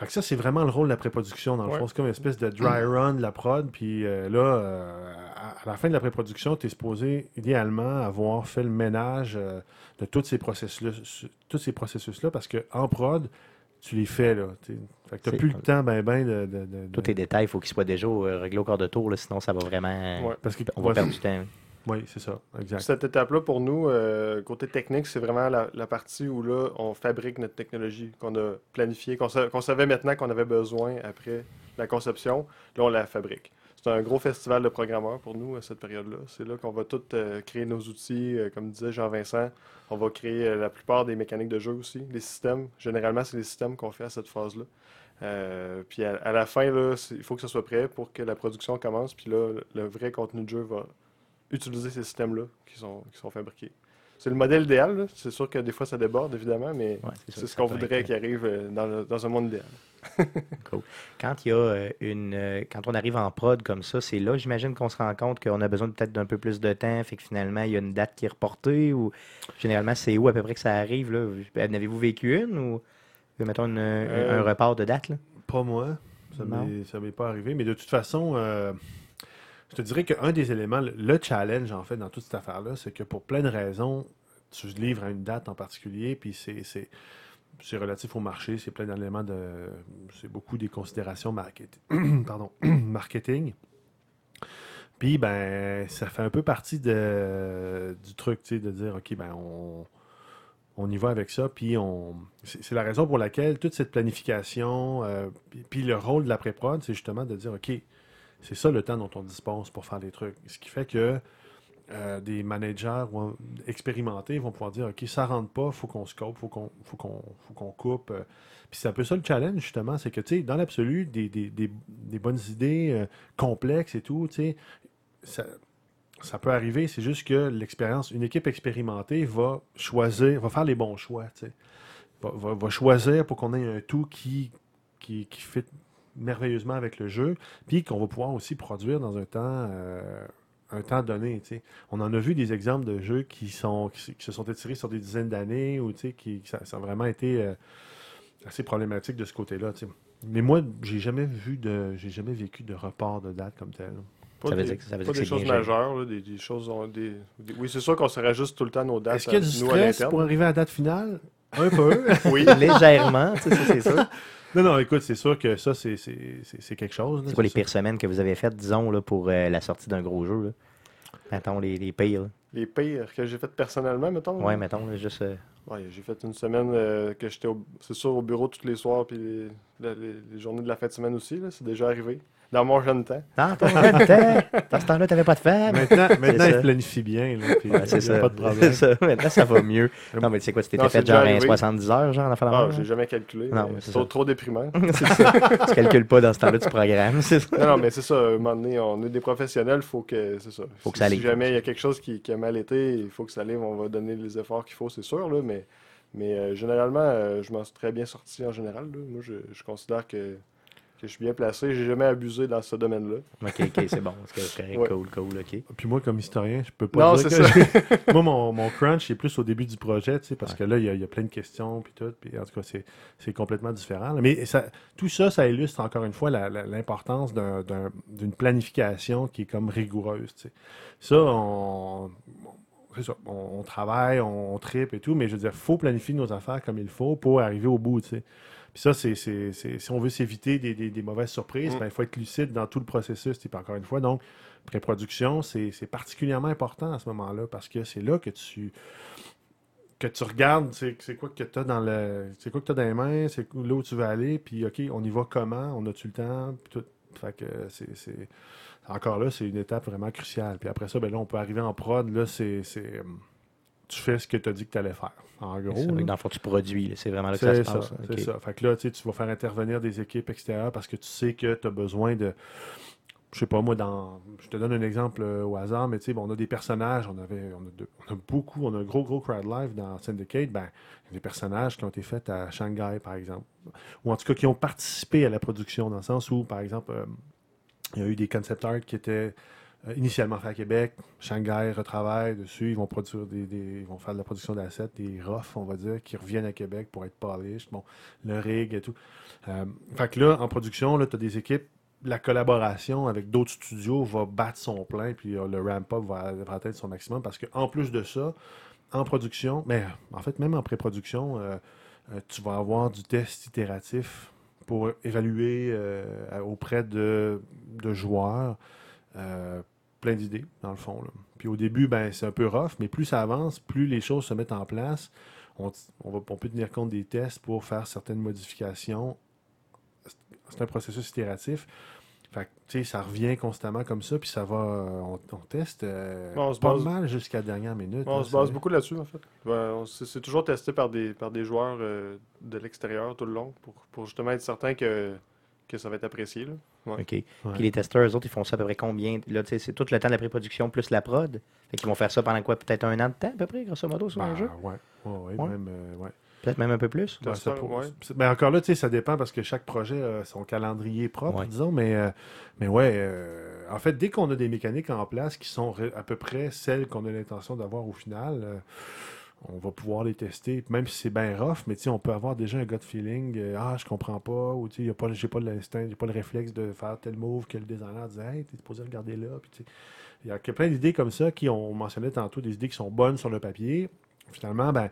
Fait que ça, c'est vraiment le rôle de la pré-production, dans le Ouais. fond. C'est comme une espèce de dry run de la prod. Puis euh, là, euh, à, la fin de la pré-production, tu es supposé, idéalement, avoir fait le ménage euh, de tous ces processus-là, tous ces processus-là, parce qu'en prod, tu les fais, là. t'sais. Fait que tu C'est- plus le temps, ben, ben, de. de- de- Tous de- les détails, il faut qu'ils soient déjà réglés au quart de tour, là, sinon ça va vraiment. Ouais. Parce que, On va ouais, perdre du temps. Oui, c'est ça, exact. Cette étape-là, pour nous, euh, côté technique, c'est vraiment la, partie où là, on fabrique notre technologie qu'on a planifiée, qu'on sa- qu'on savait maintenant qu'on avait besoin après la conception. Là, on la fabrique. C'est un gros festival de programmeurs pour nous à cette période-là. C'est là qu'on va tout euh, créer nos outils. euh, comme disait Jean-Vincent, on va créer la plupart des mécaniques de jeu aussi, les systèmes. Généralement, c'est les systèmes qu'on fait à cette phase-là. Puis à, la fin, là, il faut que ça soit prêt pour que la production commence. Puis là, le vrai contenu de jeu va utiliser ces systèmes-là qui sont, qui sont fabriqués. C'est le modèle idéal. là. C'est sûr que des fois, ça déborde, évidemment, mais Ouais, c'est ce qu'on voudrait être- qu'il arrive euh, dans, le- dans un monde idéal. Quand il y a euh, une, euh, quand on arrive en prod comme ça, c'est là, j'imagine qu'on se rend compte qu'on a besoin peut-être d'un peu plus de temps, fait que finalement il y a une date qui est reportée ou généralement c'est où à peu près que ça arrive là? En Avez-vous vécu une ou mettons une- Euh, un report de date là? Pas moi. Ça m'est- ça m'est pas arrivé. Mais de toute façon, euh, je te dirais qu'un des éléments, le- le challenge en fait dans toute cette affaire-là, c'est que pour plein de raisons, tu livres à une date en particulier, puis c'est. c'est- relatif au marché, c'est plein d'éléments de. C'est beaucoup des considérations market- pardon, marketing. Puis, ben, ça fait un peu partie de, du truc, tu sais, de dire, OK, ben, on, on y va avec ça. Puis, on, c'est c'est la raison pour laquelle toute cette planification, euh, puis, puis le rôle de la pré-prod, c'est justement de dire, OK, c'est ça le temps dont on dispose pour faire des trucs. Ce qui fait que euh, des managers expérimentés vont pouvoir dire, OK, ça rentre pas, faut qu'on scope, faut qu'on faut qu'on coupe. euh. Puis c'est un peu ça le challenge, justement, c'est que, tu sais, dans l'absolu, des, des, des, des bonnes idées euh, complexes et tout, tu sais, ça, ça peut arriver, c'est juste que l'expérience, une équipe expérimentée va choisir, va faire les bons choix, tu sais. Va, va- va choisir pour qu'on ait un tout qui, qui, qui fit merveilleusement avec le jeu, puis qu'on va pouvoir aussi produire dans un temps, euh, un temps donné, tu sais. On en a vu des exemples de jeux qui, sont, qui, qui se sont étirés sur des dizaines d'années, ou tu sais, qui, ça, ça a vraiment été euh, assez problématique de ce côté-là, tu sais. Mais moi, j'ai jamais vu de, j'ai jamais vécu de report de date comme tel. Pas Ça veut des, dire que- ça veut pas dire des choses majeures, là, des, des choses. des- des- oui, c'est sûr qu'on se rajuste tout le temps nos dates. Est-ce qu'il y a du à- nous, à stress pour arriver à la date finale? Un peu. Oui. Légèrement, tu sais, ça, c'est ça. non, non, écoute, c'est sûr que ça, c'est, c'est, c'est- c'est quelque chose. C'est quoi les ça. pires semaines que vous avez faites, disons, là, pour euh, la sortie d'un gros jeu là? Mettons les, les pires. là. Les pires que j'ai faites personnellement, mettons. Ouais, là. mettons, là, juste. euh, Ouais, j'ai fait une semaine euh, que j'étais, c'est sûr, au bureau tous les soirs, puis les, les- les journées de la fin de semaine aussi, là, c'est déjà arrivé. Dans mon jeune temps. Dans ton jeune temps, dans ce temps-là, tu n'avais pas de femme. Maintenant, maintenant il planifie bien. Là, puis Ouais, il c'est ça. pas de problème. ça. Maintenant, ça va mieux. Non, mais tu sais quoi, tu t'étais fait genre un arrivé. 70 heures, genre, en fait Ah, j'ai jamais calculé. Non, c'est c'est trop, déprimant. c'est ça. Tu calcules pas dans ce temps-là, tu programmes. c'est ça. non, non, mais c'est ça. À un moment donné, on est des professionnels, faut que c'est ça. Faut que si, ça si jamais il y a quelque chose qui, qui a mal été, il faut que ça livre. On va donner les efforts qu'il faut, c'est sûr, là, mais, mais euh, généralement, euh, je m'en suis très bien sorti en général. là. Moi, je, je considère que, que je suis bien placé. J'ai jamais abusé dans ce domaine-là. Ok, ok, c'est bon. C'est correct, Ouais. cool, cool, ok. Puis moi, comme historien, je peux pas Non, dire c'est que ça. moi, mon, mon crunch, c'est plus au début du projet, tu sais, parce Ouais. que là, il y, a- il y a plein de questions, puis tout. Puis en tout cas, c'est, complètement différent. là. Mais ça, tout ça, ça illustre encore une fois l'importance d'un- d'un- d'une planification qui est comme rigoureuse, tu sais. Ça, on... c'est ça, on, on travaille, on, on tripe et tout, mais je veux dire, il faut planifier nos affaires comme il faut pour arriver au bout, tu sais. Puis ça, c'est, c'est- c'est- si on veut s'éviter des, des- des mauvaises surprises, Mm. ben, il faut être lucide dans tout le processus. Puis encore une fois, donc, pré-production, c'est, c'est particulièrement important à ce moment-là parce que c'est là que tu que tu regardes, c'est, c'est quoi que tu as dans le. C'est quoi que tu dans les mains, c'est là où tu veux aller, puis OK, on y va comment, on a-tu le temps, puis tout. Fait que c'est, c'est- Encore là, c'est une étape vraiment cruciale. Puis après ça, ben là, on peut arriver en prod, là, c'est. c'est, hum, tu fais ce que tu as dit que tu allais faire. En gros. Là. Dans le fond, tu produis. C'est vraiment là que ça C'est se ça, passe. c'est ça. Fait que là, tu sais, tu vas faire intervenir des équipes extérieures parce que tu sais que tu as besoin de. Je sais pas, moi, dans. Je te donne un exemple euh, au hasard, mais tu sais, bon, on a des personnages, on avait. On a, de- on a beaucoup, on a un gros, gros crowd live dans Syndicate. Ben, il y a des personnages qui ont été faits à Shanghai, par exemple. Ou en tout cas, qui ont participé à la production, dans le sens où, par exemple, euh, il y a eu des concept art qui étaient euh, initialement faits à Québec. Shanghai retravaille dessus. Ils vont produire des, ils vont faire de la production d'assets, des roughs, on va dire, qui reviennent à Québec pour être polished. Bon, le rig et tout. Euh, fait que là, en production, tu as des équipes. La collaboration avec d'autres studios va battre son plein, puis euh, le ramp-up va, atteindre son maximum parce qu'en plus de ça, en production, mais en fait, même en pré-production, tu vas avoir du test itératif pour évaluer auprès de, de joueurs plein d'idées, dans le fond. là. Puis au début, ben, c'est un peu rough, mais plus ça avance, plus les choses se mettent en place. On, on, va, on peut tenir compte des tests pour faire certaines modifications. C'est un processus itératif. Fait que, tu sais, ça revient constamment comme ça, puis ça va, on, on teste euh, On se pas base- mal jusqu'à la dernière minute. On là, se base beaucoup là-dessus, en fait. On- c'est c'est toujours testé par des, par des joueurs euh, de l'extérieur tout le long pour, pour justement être certain que, que ça va être apprécié. Là. OK. Ouais. Puis les testeurs, eux autres, ils font ça à peu près combien? Là, tu sais, c'est tout le temps de la pré-production plus la prod. Fait qu'ils vont faire ça pendant quoi? Peut-être un an de temps, à peu près, grosso modo, sur un Ben, jeu? ouais, ouais, ouais, Ouais. même, euh, ouais. Peut-être même un peu plus. Ouais, ça pour- ben, encore là, tu sais, ça dépend parce que chaque projet a son calendrier propre, Ouais. disons, mais, euh, mais ouais, euh, en fait, dès qu'on a des mécaniques en place qui sont à peu près celles qu'on a l'intention d'avoir au final, euh, on va pouvoir les tester, même si c'est bien rough, mais on peut avoir déjà un gut feeling, euh, ah, je comprends pas, ou tu sais, j'ai pas l'instinct, j'ai pas le réflexe de faire tel move que le designer disait, hey, t'es supposé regarder là, puis il y a plein d'idées comme ça qui, on mentionnait tantôt, des idées qui sont bonnes sur le papier, finalement, ben,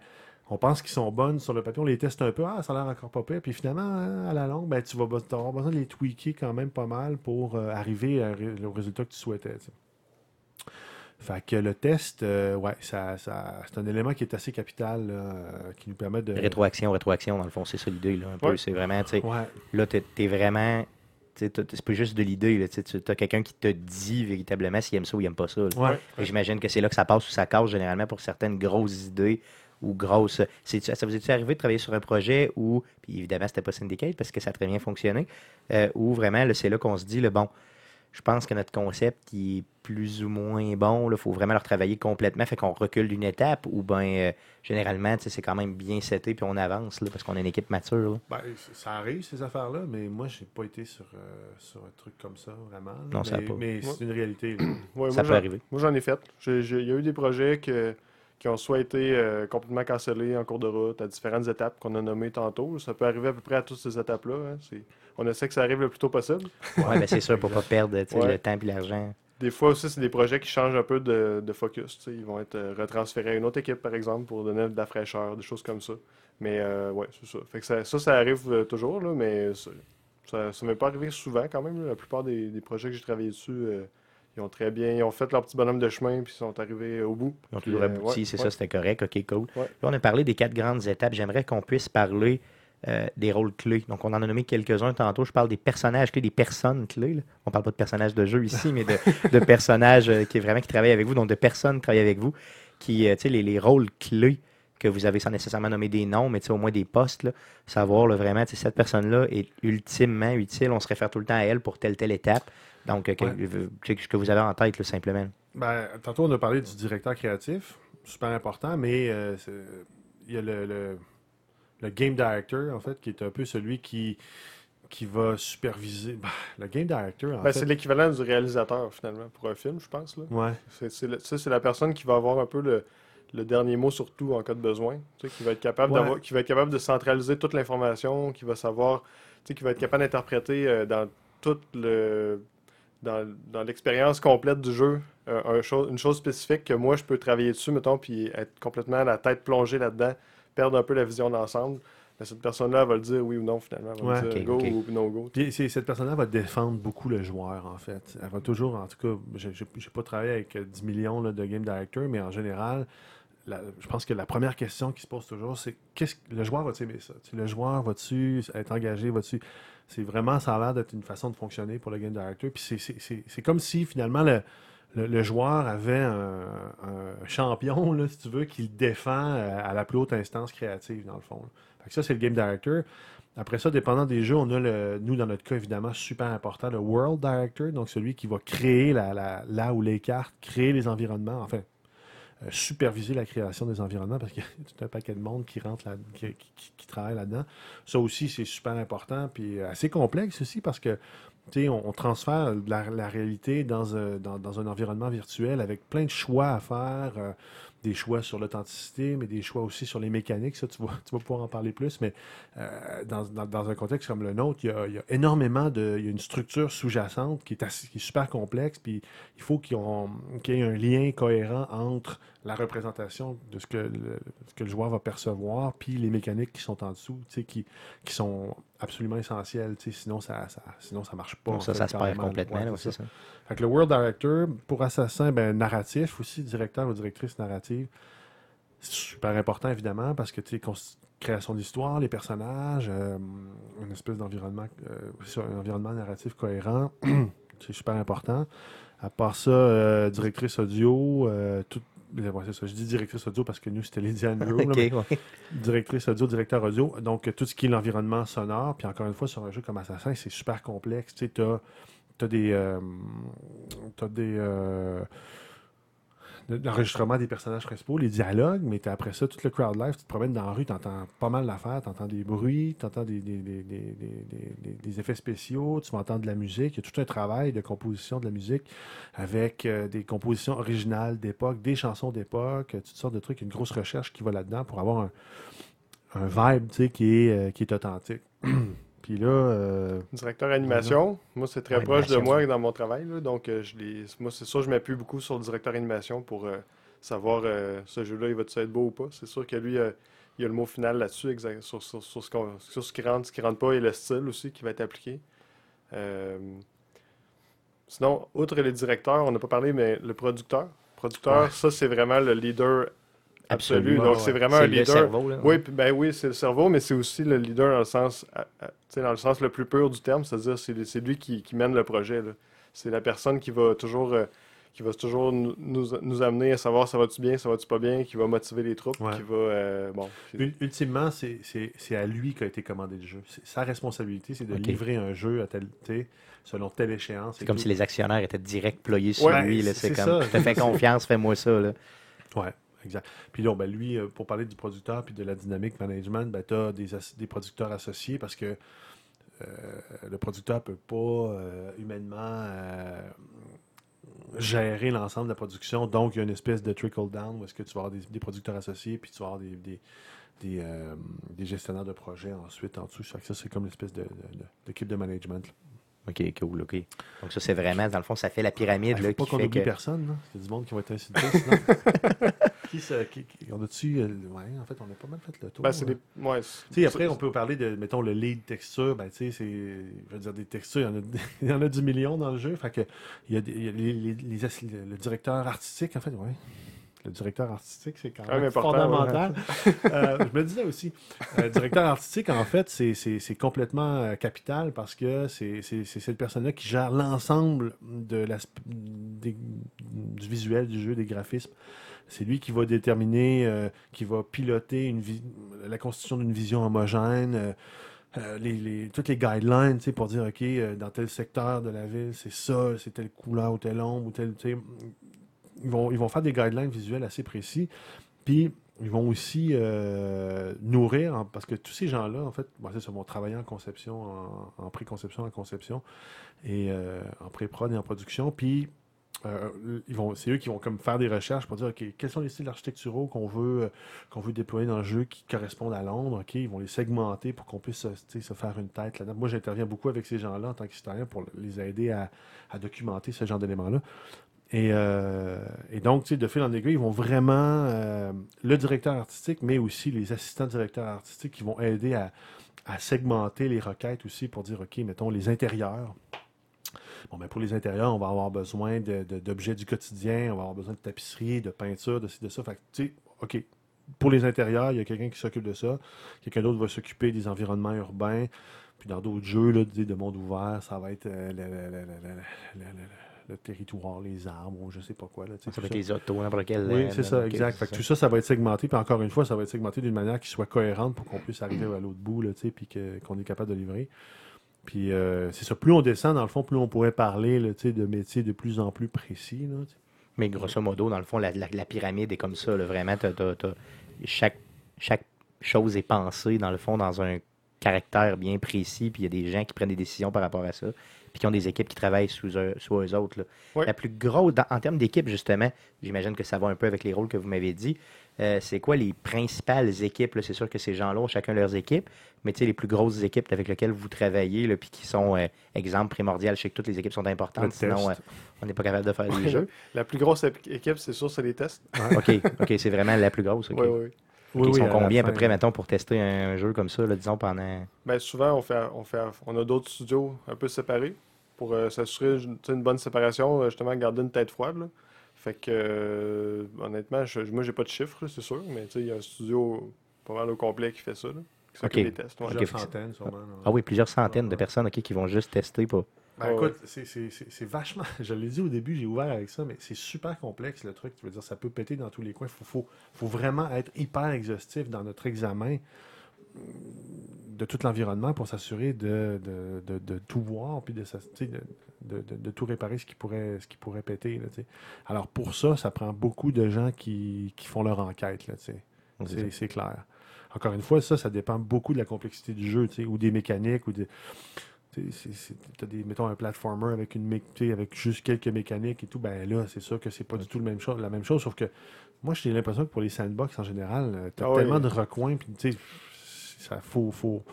on pense qu'ils sont bonnes sur le papier, on les teste un peu, ah, ça a l'air encore pas pire, puis finalement, hein, à la longue, ben, tu vas avoir besoin de les tweaker quand même pas mal pour euh, arriver au résultat que tu souhaitais. Fait que le test, euh, ouais, ça, ça- c'est un élément qui est assez capital, là, euh, qui nous permet de. Rétroaction, rétroaction, dans le fond, c'est ça l'idée, là, un peu. C'est vraiment, tu sais, Ouais, là, t'es es vraiment. C'est pas juste de l'idée, là, tu as quelqu'un qui te dit véritablement s'il aime ça ou il aime pas ça. ouais. Et J'imagine que c'est là que ça passe ou ça casse généralement pour certaines grosses idées ou grosses. Ça vous est arrivé de travailler sur un projet où, puis évidemment, c'était pas Syndicate parce que ça a très bien fonctionné, euh, où vraiment, là, c'est là qu'on se dit, le bon, je pense que notre concept est plus ou moins bon, il faut vraiment le retravailler complètement, fait qu'on recule d'une étape ou ben euh, généralement, c'est quand même bien seté puis on avance là, parce qu'on a une équipe mature. Ben, ça arrive, ces affaires-là, mais moi, j'ai pas été sur, euh, sur un truc comme ça, vraiment. là. Non, mais, ça a pas. Mais c'est une réalité. Ouais, ça moi, peut arriver. Moi, j'en ai fait. Il y a eu des projets que- qui ont soit été euh, complètement cancellés en cours de route à différentes étapes qu'on a nommées tantôt. Ça peut arriver à peu près à toutes ces étapes-là. hein. C'est- On essaie que ça arrive le plus tôt possible. Ouais, ben, c'est sûr pour pas perdre Ouais. le temps et l'argent. Des fois aussi, c'est des projets qui changent un peu de, de focus. Ils vont être euh, retransférés à une autre équipe, par exemple, pour donner de la fraîcheur, des choses comme ça. Mais euh, ouais, c'est ça. Fait que ça, ça, ça arrive euh, toujours, là, mais ça ça ça m'est pas arrivé souvent quand même. là. La plupart des, des projets que j'ai travaillé dessus, euh, ils ont très bien, ils ont fait leur petit bonhomme de chemin puis ils sont arrivés au bout. Ils ont toujours euh, abouti, c'est ouais. ça, c'était correct, ok, cool. Ouais. Là, on a parlé des quatre grandes étapes. J'aimerais qu'on puisse parler euh, des rôles clés. Donc, on en a nommé quelques-uns tantôt. Je parle des personnages clés, des personnes clés. là. On parle pas de personnages de jeu ici, mais de, de personnages euh, qui vraiment qui travaillent avec vous, donc de personnes qui travaillent avec vous, qui, euh, tu sais, les, les rôles clés que vous avez sans nécessairement nommer des noms, mais au moins des postes, là, savoir là, vraiment, cette personne-là est ultimement utile. On se réfère tout le temps à elle pour telle, telle étape. Donc, euh, que, Ouais. que vous avez en tête, là, simplement. Ben, tantôt, on a parlé du directeur créatif, super important, mais euh, il y a le, le, le game director, en fait, qui est un peu celui qui, qui va superviser. Ben, le game director, en Ben, fait. c'est l'équivalent du réalisateur, finalement, pour un film, je pense. Là. Ouais. C'est, c'est le- ça, c'est la personne qui va avoir un peu le, le dernier mot sur tout en cas de besoin. Tu sais, qui va être capable Ouais. d'avoir, qui va être capable de centraliser toute l'information, qui va savoir, tu sais, qui va être capable d'interpréter euh, dans toute le dans, dans l'expérience complète du jeu euh, un cho- une chose spécifique que moi je peux travailler dessus, mettons, puis être complètement la tête plongée là-dedans, perdre un peu la vision d'ensemble. Ben, cette personne-là va le dire oui ou non finalement. Elle va Ouais. dire go ou no go. Puis cette personne-là va défendre beaucoup le joueur, en fait. Elle va toujours, en tout cas, j'ai j'ai- j'ai pas travaillé avec euh, 10 millions là, de game directors, mais en général, je pense que la première question qui se pose toujours, c'est qu'est-ce que le joueur va-tu aimer ça? Le joueur va-tu être engagé, va-tu. C'est vraiment, ça a l'air d'être une façon de fonctionner pour le game director. Puis c'est- comme si finalement le, joueur avait un, champion, là, si tu veux, qui le défend euh, à la plus haute instance créative, dans le fond. ça, c'est le game director. Après ça, dépendant des jeux, on a le, nous, dans notre cas, évidemment, super important, le World Director, donc celui qui va créer la, la- là où les cartes, créer les environnements, enfin, superviser la création des environnements, parce qu'il y a tout un paquet de monde qui rentre là, qui, qui- travaille là-dedans. Ça aussi, c'est super important, puis euh, assez complexe aussi, parce que, on, on transfère la, réalité dans un, dans, dans un environnement virtuel avec plein de choix à faire, euh, des choix sur l'authenticité, mais des choix aussi sur les mécaniques. Ça, tu vas, tu vas pouvoir en parler plus, mais euh, dans, dans- dans un contexte comme le nôtre, il y a, il y a énormément de. Il y a une structure sous-jacente qui qui est super complexe, puis il faut qu'il y ait un lien cohérent entre la représentation de ce que le, ce que le joueur va percevoir, puis les mécaniques qui sont en dessous, qui, qui sont absolument essentielles. Sinon, ça, ça, sinon, ça marche pas. Donc, ça, fait, ça se perd complètement. Ouais, ça. fait que le World Director, pour Assassin, ben, narratif aussi, directeur ou directrice narrative, c'est super important évidemment parce que tu sais, cons- création d'histoire, les personnages, euh, une espèce d'environnement, euh, un environnement narratif cohérent, c'est super important. À part ça, euh, directrice audio, tout. Ouais, c'est ça, je dis directrice audio parce que nous, c'était Lady Andrew. là, OK, mais ouais. directrice audio, directeur audio. Donc, tout ce qui est l'environnement sonore. Puis encore une fois, sur un jeu comme Assassin, c'est super complexe. Tu sais, t'as, t'as des... euh, t'as des... euh, l'enregistrement des personnages principaux, les dialogues, mais après ça, tout le crowd life, tu te promènes dans la rue, t'entends pas mal d'affaires, t'entends des bruits, t'entends des, des, des, des, des, effets spéciaux, tu vas entendre de la musique, il y a tout un travail de composition de la musique avec euh, des compositions originales d'époque, des chansons d'époque, toutes sortes de trucs, une grosse recherche qui va là-dedans pour avoir un, un vibe, tu qui est, euh, qui est authentique. Puis là, euh, Directeur animation, moi c'est très proche de moi dans mon travail. là. donc euh, je les, moi c'est sûr je m'appuie beaucoup sur le directeur animation pour euh, savoir euh, ce jeu-là il va être beau ou pas. C'est sûr que lui il a le mot final là-dessus exact, sur, sur- sur ce qu'on- sur ce qui rentre, ce qui rentre pas et le style aussi qui va être appliqué. Sinon, outre le directeur, on n'a pas parlé, mais le producteur. Producteur, Ouais. ça c'est vraiment le leader absolu. Absolument, donc ouais. c'est vraiment C'est un le leader. cerveau, là. Oui, ben oui, c'est le cerveau, mais c'est aussi le leader dans le sens, à- à- tu sais, dans le sens le plus pur du terme, c'est-à-dire c'est c'est lui qui, qui mène le projet. là. C'est la personne qui va toujours, euh, qui va toujours nous, nous- nous amener à savoir ça va-tu bien, ça va-tu pas bien, qui va motiver les troupes, Ouais. qui va, euh, bon, ultimement, c'est- c'est c'est à lui qu'a été commandé le jeu. C'est- Sa responsabilité, c'est de livrer un jeu à tel, tu sais, selon telle échéance. C'est comme tout. si les actionnaires étaient direct ployés sur Ouais, lui. là. c'est C'est comme, ça. je te fais confiance, fais-moi ça. Là. Ouais, exact. Puis là, ben, lui, euh, pour parler du producteur puis de la dynamique management, ben, tu as des, des producteurs associés parce que euh, le producteur peut pas euh, humainement gérer l'ensemble de la production. Donc, il y a une espèce de trickle-down où est-ce que tu vas avoir des, des producteurs associés puis tu vas avoir des, des, des, euh, des gestionnaires de projet ensuite en dessous. Que ça, c'est comme une espèce de- de- de- d'équipe de, management. là. OK, cool, OK. Donc ça, c'est vraiment, dans le fond, ça fait la pyramide Il là, faut pas qu'on oublie que... personne. là. Il y a du monde qui va être sinon. Qui, se- qui- qui- on a-tu... euh, ouais, en fait, on a pas mal fait le tour. ben, hein. des, ouais, c'est- Tu sais, après, on peut parler de, mettons, le lead texture. Ben, tu sais, c'est. Je veux dire, des textures, il y en a, il y en a du million dans le jeu. Fait que, il y a, des- il y a les, les- les le directeur artistique, en fait, ouais. Le directeur artistique, c'est quand Quand même fondamental. Euh, je me disais aussi, euh, directeur artistique, en fait, c'est- complètement euh, capital parce que c'est cette personne-là qui gère l'ensemble de des- du visuel du jeu, des graphismes. C'est lui qui va déterminer, euh, qui va piloter une la constitution d'une vision homogène, euh, les, les- toutes les guidelines pour dire, OK, euh, dans tel secteur de la ville, c'est ça, c'est telle couleur ou telle ombre ou tel. Ils vont, ils vont faire des guidelines visuels assez précis. Puis, ils vont aussi euh, nourrir, en- parce que tous ces gens-là, en fait, bon, ça, vont travailler en conception, en, en pré-conception, en conception, et euh, en pré-prod et en production. Puis, euh, c'est eux qui vont comme faire des recherches pour dire, OK, quels sont les styles architecturaux qu'on veut, veut déployer dans le jeu qui correspondent à Londres. OK, ils vont les segmenter pour qu'on puisse se faire une tête là-dedans. Moi, j'interviens beaucoup avec ces gens-là en tant qu'historien pour les aider à documenter ce genre d'éléments-là. Et, euh, et donc, de fil en aiguille, ils vont vraiment, euh, le directeur artistique, mais aussi les assistants directeurs artistiques qui vont aider à, segmenter les requêtes aussi pour dire, OK, mettons les intérieurs. Bon, ben pour les intérieurs, on va avoir besoin d'objets du quotidien, on va avoir besoin de tapisserie, de peinture, de ci, de ça. Fait tu sais, OK, pour les intérieurs, il y a quelqu'un qui s'occupe de ça. Quelqu'un d'autre va s'occuper des environnements urbains. Puis dans d'autres jeux là, de monde ouvert, ça va être le- territoire, les arbres, ou je sais pas quoi. Là, Ça va être les autos, n'importe quel. Oui, euh, c'est ça, exact. Fait que tout ça, ça va être segmenté. Puis encore une fois, ça va être segmenté d'une manière qui soit cohérente pour qu'on puisse arriver à l'autre bout, là, puis que- qu'on est capable de livrer. Puis euh, c'est ça, plus on descend, dans le fond, plus on pourrait parler là, de métiers de plus en plus précis. Là. Mais grosso modo, dans le fond, la, la- la pyramide est comme ça. là. Vraiment, t'as- t'as- t'as- chaque, chaque chose est pensée, dans le fond, dans un caractère bien précis. Puis il y a des gens qui prennent des décisions par rapport à ça. Puis qui ont des équipes qui travaillent sous eux, sous eux autres. là. Oui. La plus grosse, dans- en termes d'équipe, justement, j'imagine que ça va un peu avec les rôles que vous m'avez dit. euh, c'est quoi les principales équipes? C'est sûr que ces gens-là ont chacun leurs équipes, mais tu sais, les plus grosses équipes avec lesquelles vous travaillez, là, puis qui sont, euh, exemple primordial, je sais que toutes les équipes sont importantes, sinon euh, on n'est pas capable de faire des jeux. La plus grosse équipe, c'est sûr, c'est les tests. OK, OK, c'est vraiment la plus grosse. Oui, oui. Oui, ils oui, sont combien à peu près, mettons, pour tester un jeu comme ça, là, disons, pendant. Ben, souvent, on, fait, on, fait, on a d'autres studios un peu séparés pour euh, s'assurer une bonne séparation, euh, justement, garder une tête froide. là. Fait que, euh, honnêtement, je, moi, j'ai pas de chiffres, c'est sûr, mais tu sais, il y a un studio pas mal au complet qui fait ça, là, qui s'occupe Ok. des tests. ouais. Plusieurs centaines, sûrement. Ah oui, plusieurs centaines de Ouais. personnes qui vont juste tester. Pas... Ben, écoute, c'est- vachement. Je l'ai dit au début, j'ai ouvert avec ça, mais c'est super complexe le truc. Tu veux dire, ça peut péter dans tous les coins. Il faut, faut, faut vraiment être hyper exhaustif dans notre examen de tout l'environnement pour s'assurer de, de, de- de tout voir puis de, de, tout réparer ce qui pourrait, ce qui pourrait péter. Là. Alors pour ça, ça prend beaucoup de gens qui, qui font leur enquête. C'est clair. Encore une fois, ça, ça dépend beaucoup de la complexité du jeu, ou des mécaniques, ou des. T'as des, mettons, un platformer avec une avec juste quelques mécaniques et tout, ben là, c'est sûr que c'est pas du tout le même chose, la même chose, sauf que moi, j'ai l'impression que pour les sandbox en général, euh, t'as Ah oui. tellement de recoins, puis tu sais, ça faut, faut.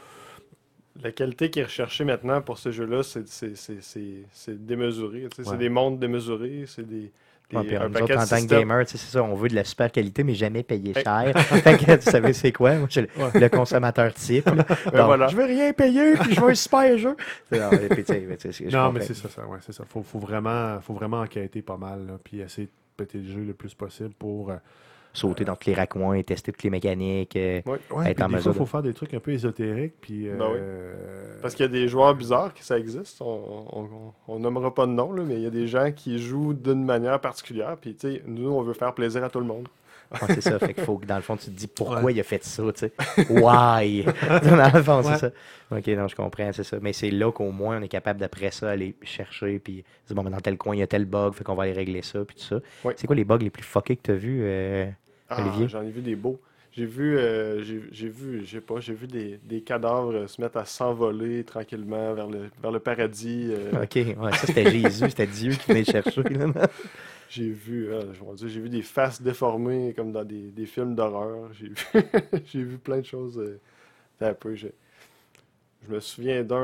La qualité qui est recherchée maintenant pour ces jeux-là, c'est- c'est c'est- c'est- c'est démesuré. Ouais. C'est des mondes démesurés, c'est des, des- Ouais, puis un nous autres, en tant que gamer, c'est ça, on veut de la super qualité, mais jamais payer cher. fait que, tu savez, c'est quoi? Moi, je suis le, consommateur type. là. Ben Donc, voilà. Je veux rien payer, puis je veux un super jeu. Non, mais, non, c'est ça, ça, ouais, c'est ça. Faut, faut vraiment, faut vraiment enquêter pas mal, là, puis essayer de péter le jeu le plus possible pour. euh, Sauter dans tous les raccoins, tester toutes les mécaniques. euh, Ouais. Ouais, Être en des fois, il faut de- faire des trucs un peu ésotériques, puis. Ben oui. euh, Parce qu'il y a des joueurs bizarres qui ça existe. On, on, on- on nommera pas de nom, là, mais il y a des gens qui jouent d'une manière particulière. Puis, tu sais, nous, on veut faire plaisir à tout le monde. c'est ça. Fait qu'il faut que, dans le fond, tu te dis pourquoi Ouais. il a fait ça, tu sais. Why? dans le fond, c'est ça. Ok, non, je comprends, c'est ça. Mais c'est là qu'au moins, on est capable d'après ça aller chercher, puis dire, bon, mais dans tel coin, il y a tel bug, fait qu'on va aller régler ça, puis tout ça. Ouais. C'est quoi les bugs les plus fuckés que tu as vus? euh, Ah, j'en ai vu des beaux. J'ai vu, euh, j'ai j'ai vu, je sais pas, j'ai vu des, des cadavres se mettre à s'envoler tranquillement vers le, vers le paradis. euh, Ok, ouais, ça c'était Jésus, c'était Dieu qui venait chercher. J'ai vu, ah, j'ai vu des faces déformées comme dans des, des films d'horreur. J'ai vu, j'ai vu plein de choses. euh, un peu, je, je me souviens d'un.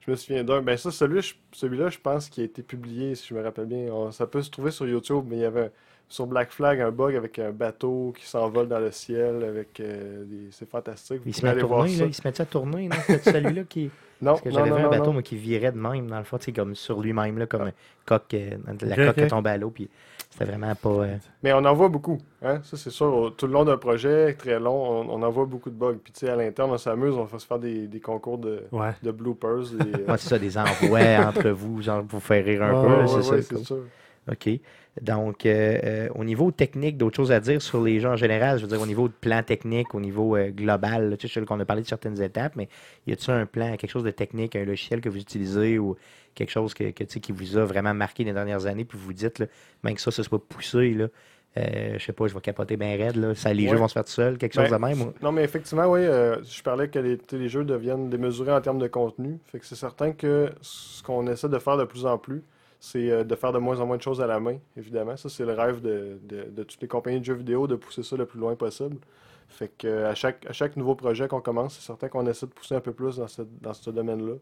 je me souviens d'un. Ben, ça, celui, je- celui-là, je pense qu'il a été publié, si je me rappelle bien. On- ça peut se trouver sur YouTube, mais il y avait. Sur Black Flag un bug avec un bateau qui s'envole dans le ciel. avec euh, des... C'est fantastique. Vous Il se met à voir tourner, ça. là. Il se met à tourner, non? C'était celui-là qui. Non, Parce que j'avais non, vu un bateau, non. moi, qui virait de même, dans le fond, sais, comme sur lui-même, là, comme Ah. euh, la coque ok. qui tombe à l'eau, puis c'était vraiment pas. euh, Mais on en voit beaucoup. Hein? Ça, c'est sûr. Au- Tout le long d'un projet très long, on, on en voit beaucoup de bugs. Puis, tu sais, à l'interne, on s'amuse. On va se faire des, des concours de, Ouais. de bloopers. des- Ouais, c'est ça, des envois entre vous, genre pour vous faire rire un Ouais, peu, Ouais, là, ouais, c'est ça. OK? Donc, euh, euh, au niveau technique, d'autres choses à dire sur les jeux en général, je veux dire, au niveau de plan technique, au niveau euh, global, là, tu sais, je sais qu'on a parlé de certaines étapes, mais y a-t-il un plan, quelque chose de technique, un logiciel que vous utilisez ou quelque chose que, que, tu sais, qui vous a vraiment marqué les dernières années, puis vous vous dites, là, même que ça, ce soit poussé, là, euh, je sais pas, je vais capoter bien raide, là, ça, les Ouais. jeux vont se faire tout seuls, quelque Ben, chose de même? ou- Non, mais effectivement, oui, euh, je parlais que les jeux deviennent démesurés en termes de contenu. Fait que c'est certain que ce qu'on essaie de faire de plus en plus, c'est euh, de faire de moins en moins de choses à la main, évidemment. Ça, c'est le rêve de, de- de toutes les compagnies de jeux vidéo, de pousser ça le plus loin possible. Fait que euh, à chaque, à chaque nouveau projet qu'on commence, c'est certain qu'on essaie de pousser un peu plus dans ce, dans ce domaine-là.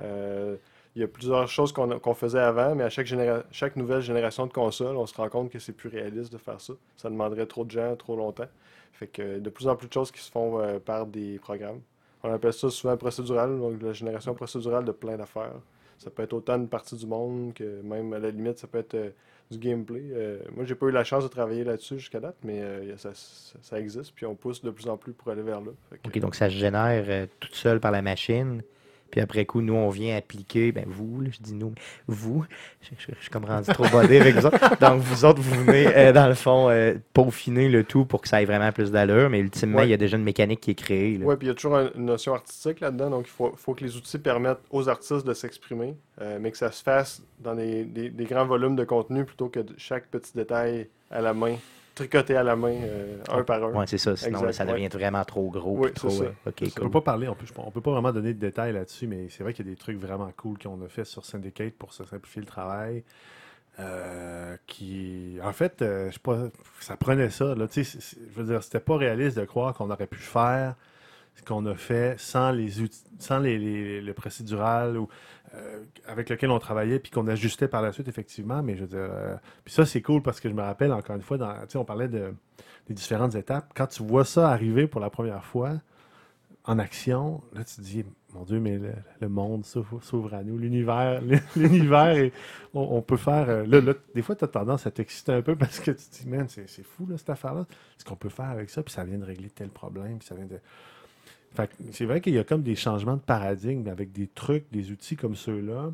Euh, il y a plusieurs choses qu'on faisait avant, mais à chaque, chaque nouvelle génération de consoles, on se rend compte que c'est plus réaliste de faire ça. Ça demanderait trop de gens, trop longtemps. Fait que de plus en plus de choses qui se font par des programmes. On appelle ça souvent procédural, donc la génération procédurale de plein d'affaires. Ça peut être autant une partie du monde que même à la limite, ça peut être euh, du gameplay. Euh, moi, j'ai pas eu la chance de travailler là-dessus jusqu'à date, mais euh, ça, ça- existe, puis on pousse de plus en plus pour aller vers là. OK, donc ça se génère euh, toute seule par la machine. Puis après coup, nous, on vient appliquer, ben vous, là, je dis nous, vous, je, je- je suis comme rendu trop bodé avec vous autres. Donc vous autres, vous venez, euh, dans le fond, euh, peaufiner le tout pour que ça ait vraiment plus d'allure, mais ultimement, Ouais. il y a déjà une mécanique qui est créée. Oui, puis il y a toujours un- une notion artistique là-dedans, donc il faut, faut que les outils permettent aux artistes de s'exprimer, euh, mais que ça se fasse dans des, des- des grands volumes de contenu plutôt que chaque petit détail à la main, tricoté à la main, euh, un par un. Ouais, c'est ça. Sinon, là, ça devient vraiment trop gros. Oui, trop, ça. euh, OK, On cool. peut pas parler, on peut, on peut pas vraiment donner de détails là-dessus, mais c'est vrai qu'il y a des trucs vraiment cool qu'on a fait sur Syndicate pour se simplifier le travail. euh, qui, en fait, euh, je sais pas, ça prenait ça. Là, je veux dire, c'était pas réaliste de croire qu'on aurait pu faire qu'on a fait sans les outils, sans les, le procédural ou euh, avec lequel on travaillait puis qu'on ajustait par la suite effectivement. Mais je veux dire, euh, puis ça c'est cool parce que je me rappelle encore une fois, dans, on parlait de, des différentes étapes. Quand tu vois ça arriver pour la première fois en action, là tu te dis, mon Dieu, mais le, monde s'ouvre à nous, l'univers, l'univers, on, on peut faire. euh, là, là, des fois, tu as tendance à t'exciter un peu parce que tu te dis, man, c'est fou là, cette affaire-là. Ce qu'on peut faire avec ça, puis ça vient de régler tel problème, puis ça vient de. C'est vrai qu'il y a comme des changements de paradigme avec des trucs, des outils comme ceux-là,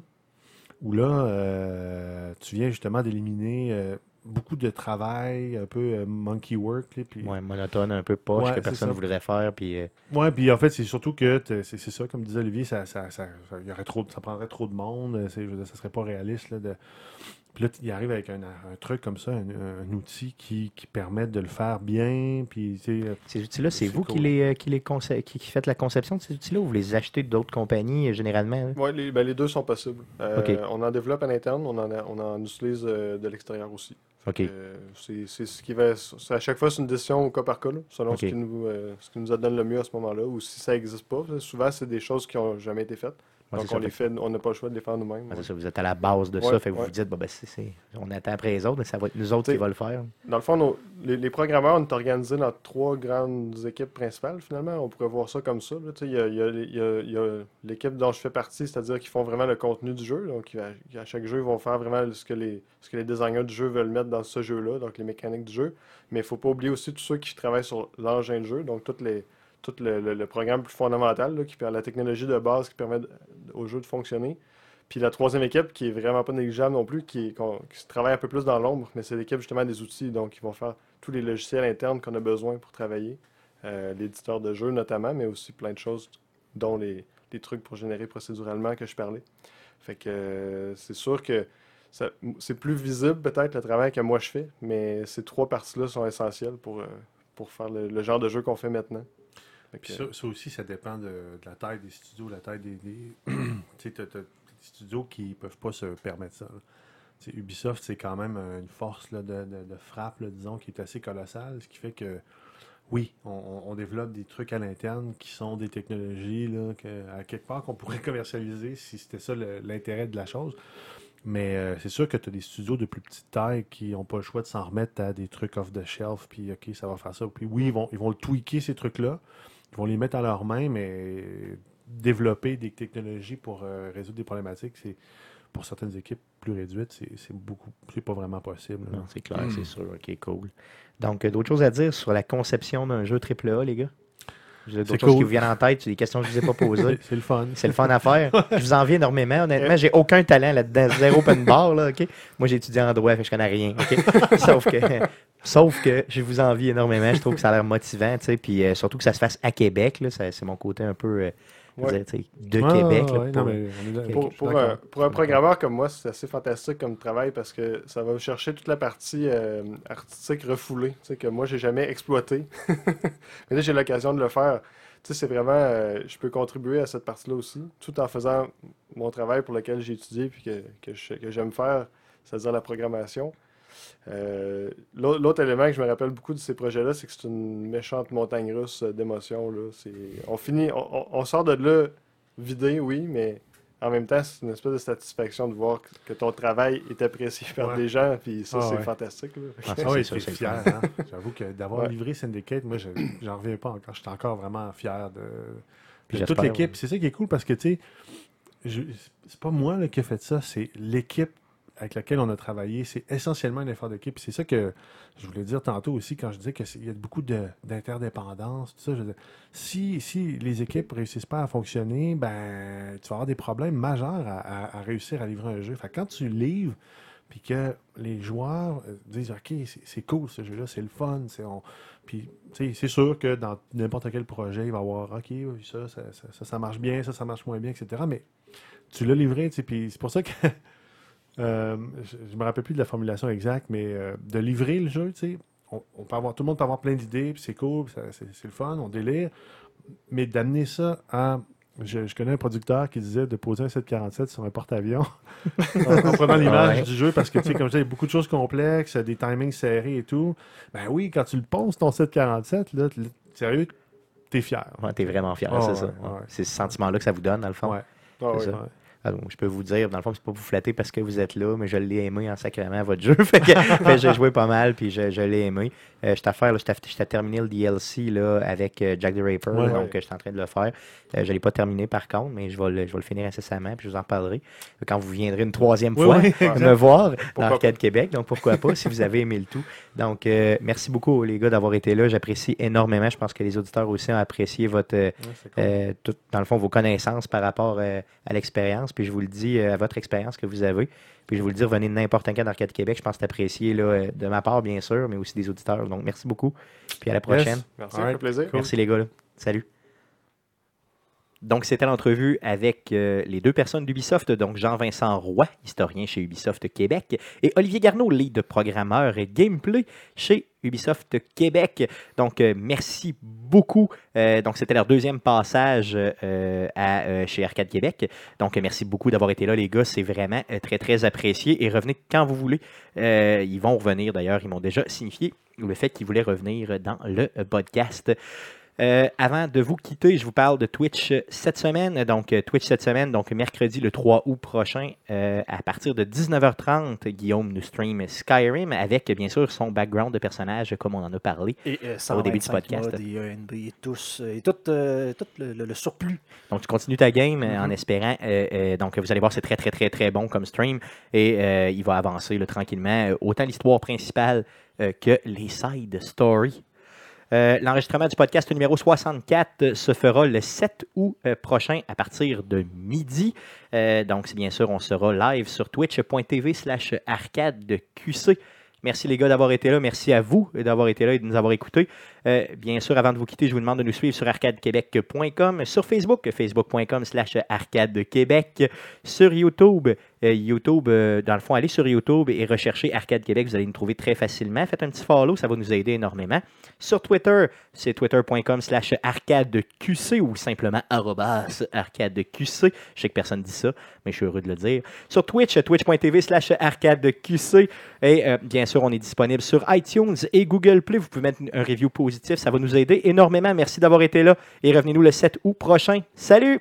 où là, euh, tu viens justement d'éliminer euh, beaucoup de travail, un peu euh, monkey work. là, puis... Ouais, monotone, un peu poche, Ouais, que personne ne voudrait faire. Puis, Ouais, puis en fait, c'est surtout que c'est ça, comme disait Olivier, ça, ça, ça, ça- il y aurait trop, de- ça prendrait trop de monde, je veux dire, ça serait pas réaliste. Là, de... Puis là, il arrive avec un, un truc comme ça, un, un outil qui, qui permet de le faire bien, puis tu sais, euh, ces outils-là, c'est C'est vous cool. qui, les, euh, qui, les conce- qui, qui faites la conception de ces outils-là ou vous les achetez d'autres compagnies, euh, généralement? Oui, les, ben, les deux sont possibles. Euh, Ok. On en développe à l'interne, on en, a- on en utilise euh, de l'extérieur aussi. OK. Euh, c'est c'est ce qui va. c'est- À chaque fois, c'est une décision au cas par cas, là, selon ce, qui nous, euh, ce qui nous donne le mieux à ce moment-là, ou si ça n'existe pas. Souvent, c'est des choses qui n'ont jamais été faites. Ouais, donc, on les fait- on n'a pas le choix de les faire nous-mêmes. Ouais. ça, vous êtes à la base de ça, Ouais, fait que vous vous dites, bon, ben, c'est- on attend après les autres, mais ça va être nous autres T'sais, qui va le faire. Dans le fond, nos- les, les programmeurs, on est organisés dans trois grandes équipes principales, finalement. On pourrait voir ça comme ça. Il y a, il y l'équipe dont je fais partie, c'est-à-dire qu'ils font vraiment le contenu du jeu. Donc, à, à chaque jeu, ils vont faire vraiment ce que, les, ce que les designers du jeu veulent mettre dans ce jeu-là, donc les mécaniques du jeu. Mais il ne faut pas oublier aussi tous ceux qui travaillent sur l'engin de jeu, donc toutes les, tout le, programme plus fondamental, là, qui la technologie de base qui permet au jeu de fonctionner. Puis la troisième équipe, qui est vraiment pas négligeable non plus, qui, se travaille un peu plus dans l'ombre, mais c'est l'équipe justement des outils, donc ils vont faire tous les logiciels internes qu'on a besoin pour travailler, euh, l'éditeur de jeu notamment, mais aussi plein de choses, dont les, trucs pour générer procéduralement que je parlais. Fait que euh, c'est sûr que c'est plus visible peut-être le travail que moi je fais, mais ces trois parties-là sont essentielles pour, euh, pour faire le genre de jeu qu'on fait maintenant. Que, ça, ça aussi, ça dépend de, de la taille des studios, la taille des. des tu sais, t'as- des studios qui peuvent pas se permettre ça. Ubisoft, c'est quand même une force là, de, de- de frappe, là, disons, qui est assez colossale, ce qui fait que, oui, on, développe des trucs à l'interne qui sont des technologies, là, que, à quelque part, qu'on pourrait commercialiser si c'était ça l'intérêt de la chose. Mais euh, c'est sûr que tu as des studios de plus petite taille qui n'ont pas le choix de s'en remettre à des trucs off the shelf, puis OK, ça va faire ça. Puis oui, ils vont, ils vont le tweaker, ces trucs-là. Ils vont les mettre à leurs mains, mais développer des technologies pour euh, résoudre des problématiques, c'est pour certaines équipes plus réduites, c'est c'est beaucoup, c'est pas vraiment possible. là. Non, c'est clair, c'est sûr. OK, cool. Donc, euh, d'autres choses à dire sur la conception d'un jeu AAA, les gars? J'ai D'autres choses qui cool. vous viennent en tête, c'est des questions que je ne vous ai pas posées. C'est le fun. C'est le fun à faire. Je vous envie énormément. Honnêtement, j'ai aucun talent là-dedans. Zéro open bar, là, OK? Moi, j'ai étudié en droit, fait je connais rien, OK? Sauf que, sauf que je vous envie énormément. Je trouve que ça a l'air motivant, tu sais. Puis euh, surtout que ça se fasse à Québec, là. C'est mon côté un peu, euh, Ouais. dire, de Ouais, Québec. là, ouais, pour- non, mais Pour, un, pour un programmeur comme moi, c'est assez fantastique comme travail parce que ça va chercher toute la partie euh, artistique refoulée, tu sais, que moi, j'ai jamais exploité. Mais là, j'ai l'occasion de le faire. Tu sais, c'est vraiment, euh, je peux contribuer à cette partie-là aussi, tout en faisant mon travail pour lequel j'ai étudié puis que, que j'aime faire, c'est-à-dire la programmation. Euh, L'autre élément que je me rappelle beaucoup de ces projets-là, c'est que c'est une méchante montagne russe euh, d'émotions. là. C'est- On finit, on, sort de là vidé, oui, mais en même temps, c'est une espèce de satisfaction de voir que, ton travail est apprécié par Ouais. des gens, puis ça, Ah c'est ouais. fantastique. là. Ah, ça, oui, c'est fier. hein. J'avoue que d'avoir Ouais. livré Syndicate, moi, je- j'en reviens pas encore. J'étais encore vraiment fier de, Puis de toute l'équipe. ouais. C'est ça qui est cool parce que, tu sais, c'est pas moi là, qui ai fait ça, c'est l'équipe avec laquelle on a travaillé. C'est essentiellement un effort d'équipe. C'est ça que je voulais dire tantôt aussi quand je disais qu'il y a beaucoup d'interdépendance. tout ça. Si, si les équipes réussissent pas à fonctionner, ben, tu vas avoir des problèmes majeurs à, réussir à livrer un jeu. Fait quand tu livres, puis que les joueurs euh, disent OK, c'est- cool ce jeu-là, c'est le fun. on... C'est sûr que dans n'importe quel projet, il va y avoir OK, ça ça, ça, ça, marche bien, ça, ça marche moins bien, etc. Mais tu l'as livré, puis c'est pour ça que. euh, je, je me rappelle plus de la formulation exacte, mais euh, de livrer le jeu, tu sais, on, on peut avoir, tout le monde peut avoir plein d'idées, puis c'est cool, c'est le fun, on délire. Mais d'amener ça à. Je, je connais un producteur qui disait de poser un 747 sur un porte-avions en, en prenant l'image Ouais. du jeu parce que, tu sais, comme je disais, il y a beaucoup de choses complexes, des timings serrés et tout. Ben oui, quand tu le poses, ton 747, là, sérieux, t'es fier. Ouais, t'es vraiment fier, Ouais, c'est ouais, ça. ouais. C'est ce sentiment-là que ça vous donne, dans le fond. Ouais. Ah donc, je peux vous dire, dans le fond, c'est pas pour vous flatter parce que vous êtes là, mais je l'ai aimé en sacrément votre jeu. fait que, j'ai joué pas mal, puis je, je l'ai aimé. Euh, j'étais à terminer le DLC là, avec euh, Jack the Raper, Ouais. donc euh, j'étais en train de le faire. Euh, je l'ai pas terminé par contre, mais je vais le, je vais le finir incessamment, puis je vous en reparlerai quand vous viendrez une troisième fois oui, me voir dans Arcade Québec. Donc pourquoi pas si vous avez aimé le tout. Donc euh, merci beaucoup les gars d'avoir été là. J'apprécie énormément. Je pense que les auditeurs aussi ont apprécié votre cool. tout- dans le fond, vos connaissances par rapport à l'expérience. Puis je vous le dis, euh, à votre expérience que vous avez. Puis je vous le dis, revenez de n'importe quand d'Arcade Québec. Je pense que c'est apprécié là, euh, de ma part, bien sûr, mais aussi des auditeurs. Donc merci beaucoup. Puis à la prochaine. Merci, fait plaisir. Merci les gars. là. Salut. Donc, c'était l'entrevue avec euh, les deux personnes d'Ubisoft, donc Jean-Vincent Roy, historien chez Ubisoft Québec, et Olivier Garneau, lead programmeur et gameplay chez Ubisoft Québec. Donc, euh, merci beaucoup. Euh, donc, c'était leur deuxième passage chez Arcade Québec. Donc, merci beaucoup d'avoir été là, les gars. C'est vraiment très, très apprécié. Et revenez quand vous voulez. Ils vont revenir, d'ailleurs. Ils m'ont déjà signifié le fait qu'ils voulaient revenir dans le podcast. Euh, avant de vous quitter, je vous parle de Twitch cette semaine. Donc, euh, Twitch cette semaine, donc mercredi le 3 août prochain, euh, à partir de 19h30, Guillaume nous stream Skyrim avec, bien sûr, son background de personnage, comme on en a parlé. Et euh, Au début du 125 podcast. et ENB et tous, et tout, tout le, le- le surplus. Donc, tu continues ta game en Mhm. espérant. donc, vous allez voir, c'est très, très, très, très bon comme stream. Et il va avancer là, tranquillement. autant l'histoire principale que les side stories. Euh, L'enregistrement du podcast numéro 64 se fera le 7 août euh, prochain à partir de midi. Euh, donc, bien sûr, on sera live sur twitch.tv slash arcade de QC. Merci les gars d'avoir été là. Merci à vous d'avoir été là et de nous avoir écoutés. Euh, bien sûr, avant de vous quitter, je vous demande de nous suivre sur arcadequebec.com, sur Facebook, facebook.com slash arcadequebec, sur YouTube, euh, YouTube, euh, dans le fond, allez sur YouTube et recherchez Arcade Québec, vous allez nous trouver très facilement. Faites un petit follow, ça va nous aider énormément. Sur Twitter, c'est twitter.com slash arcadeqc ou simplement arrobas arcadeqc. Je sais que personne dit ça, mais je suis heureux de le dire. Sur Twitch, twitch.tv slash arcadeqc. Et euh, bien sûr, on est disponible sur iTunes et Google Play. Vous pouvez mettre un review positif, ça va nous aider énormément. Merci d'avoir été là et revenez-nous le 7 août prochain. Salut!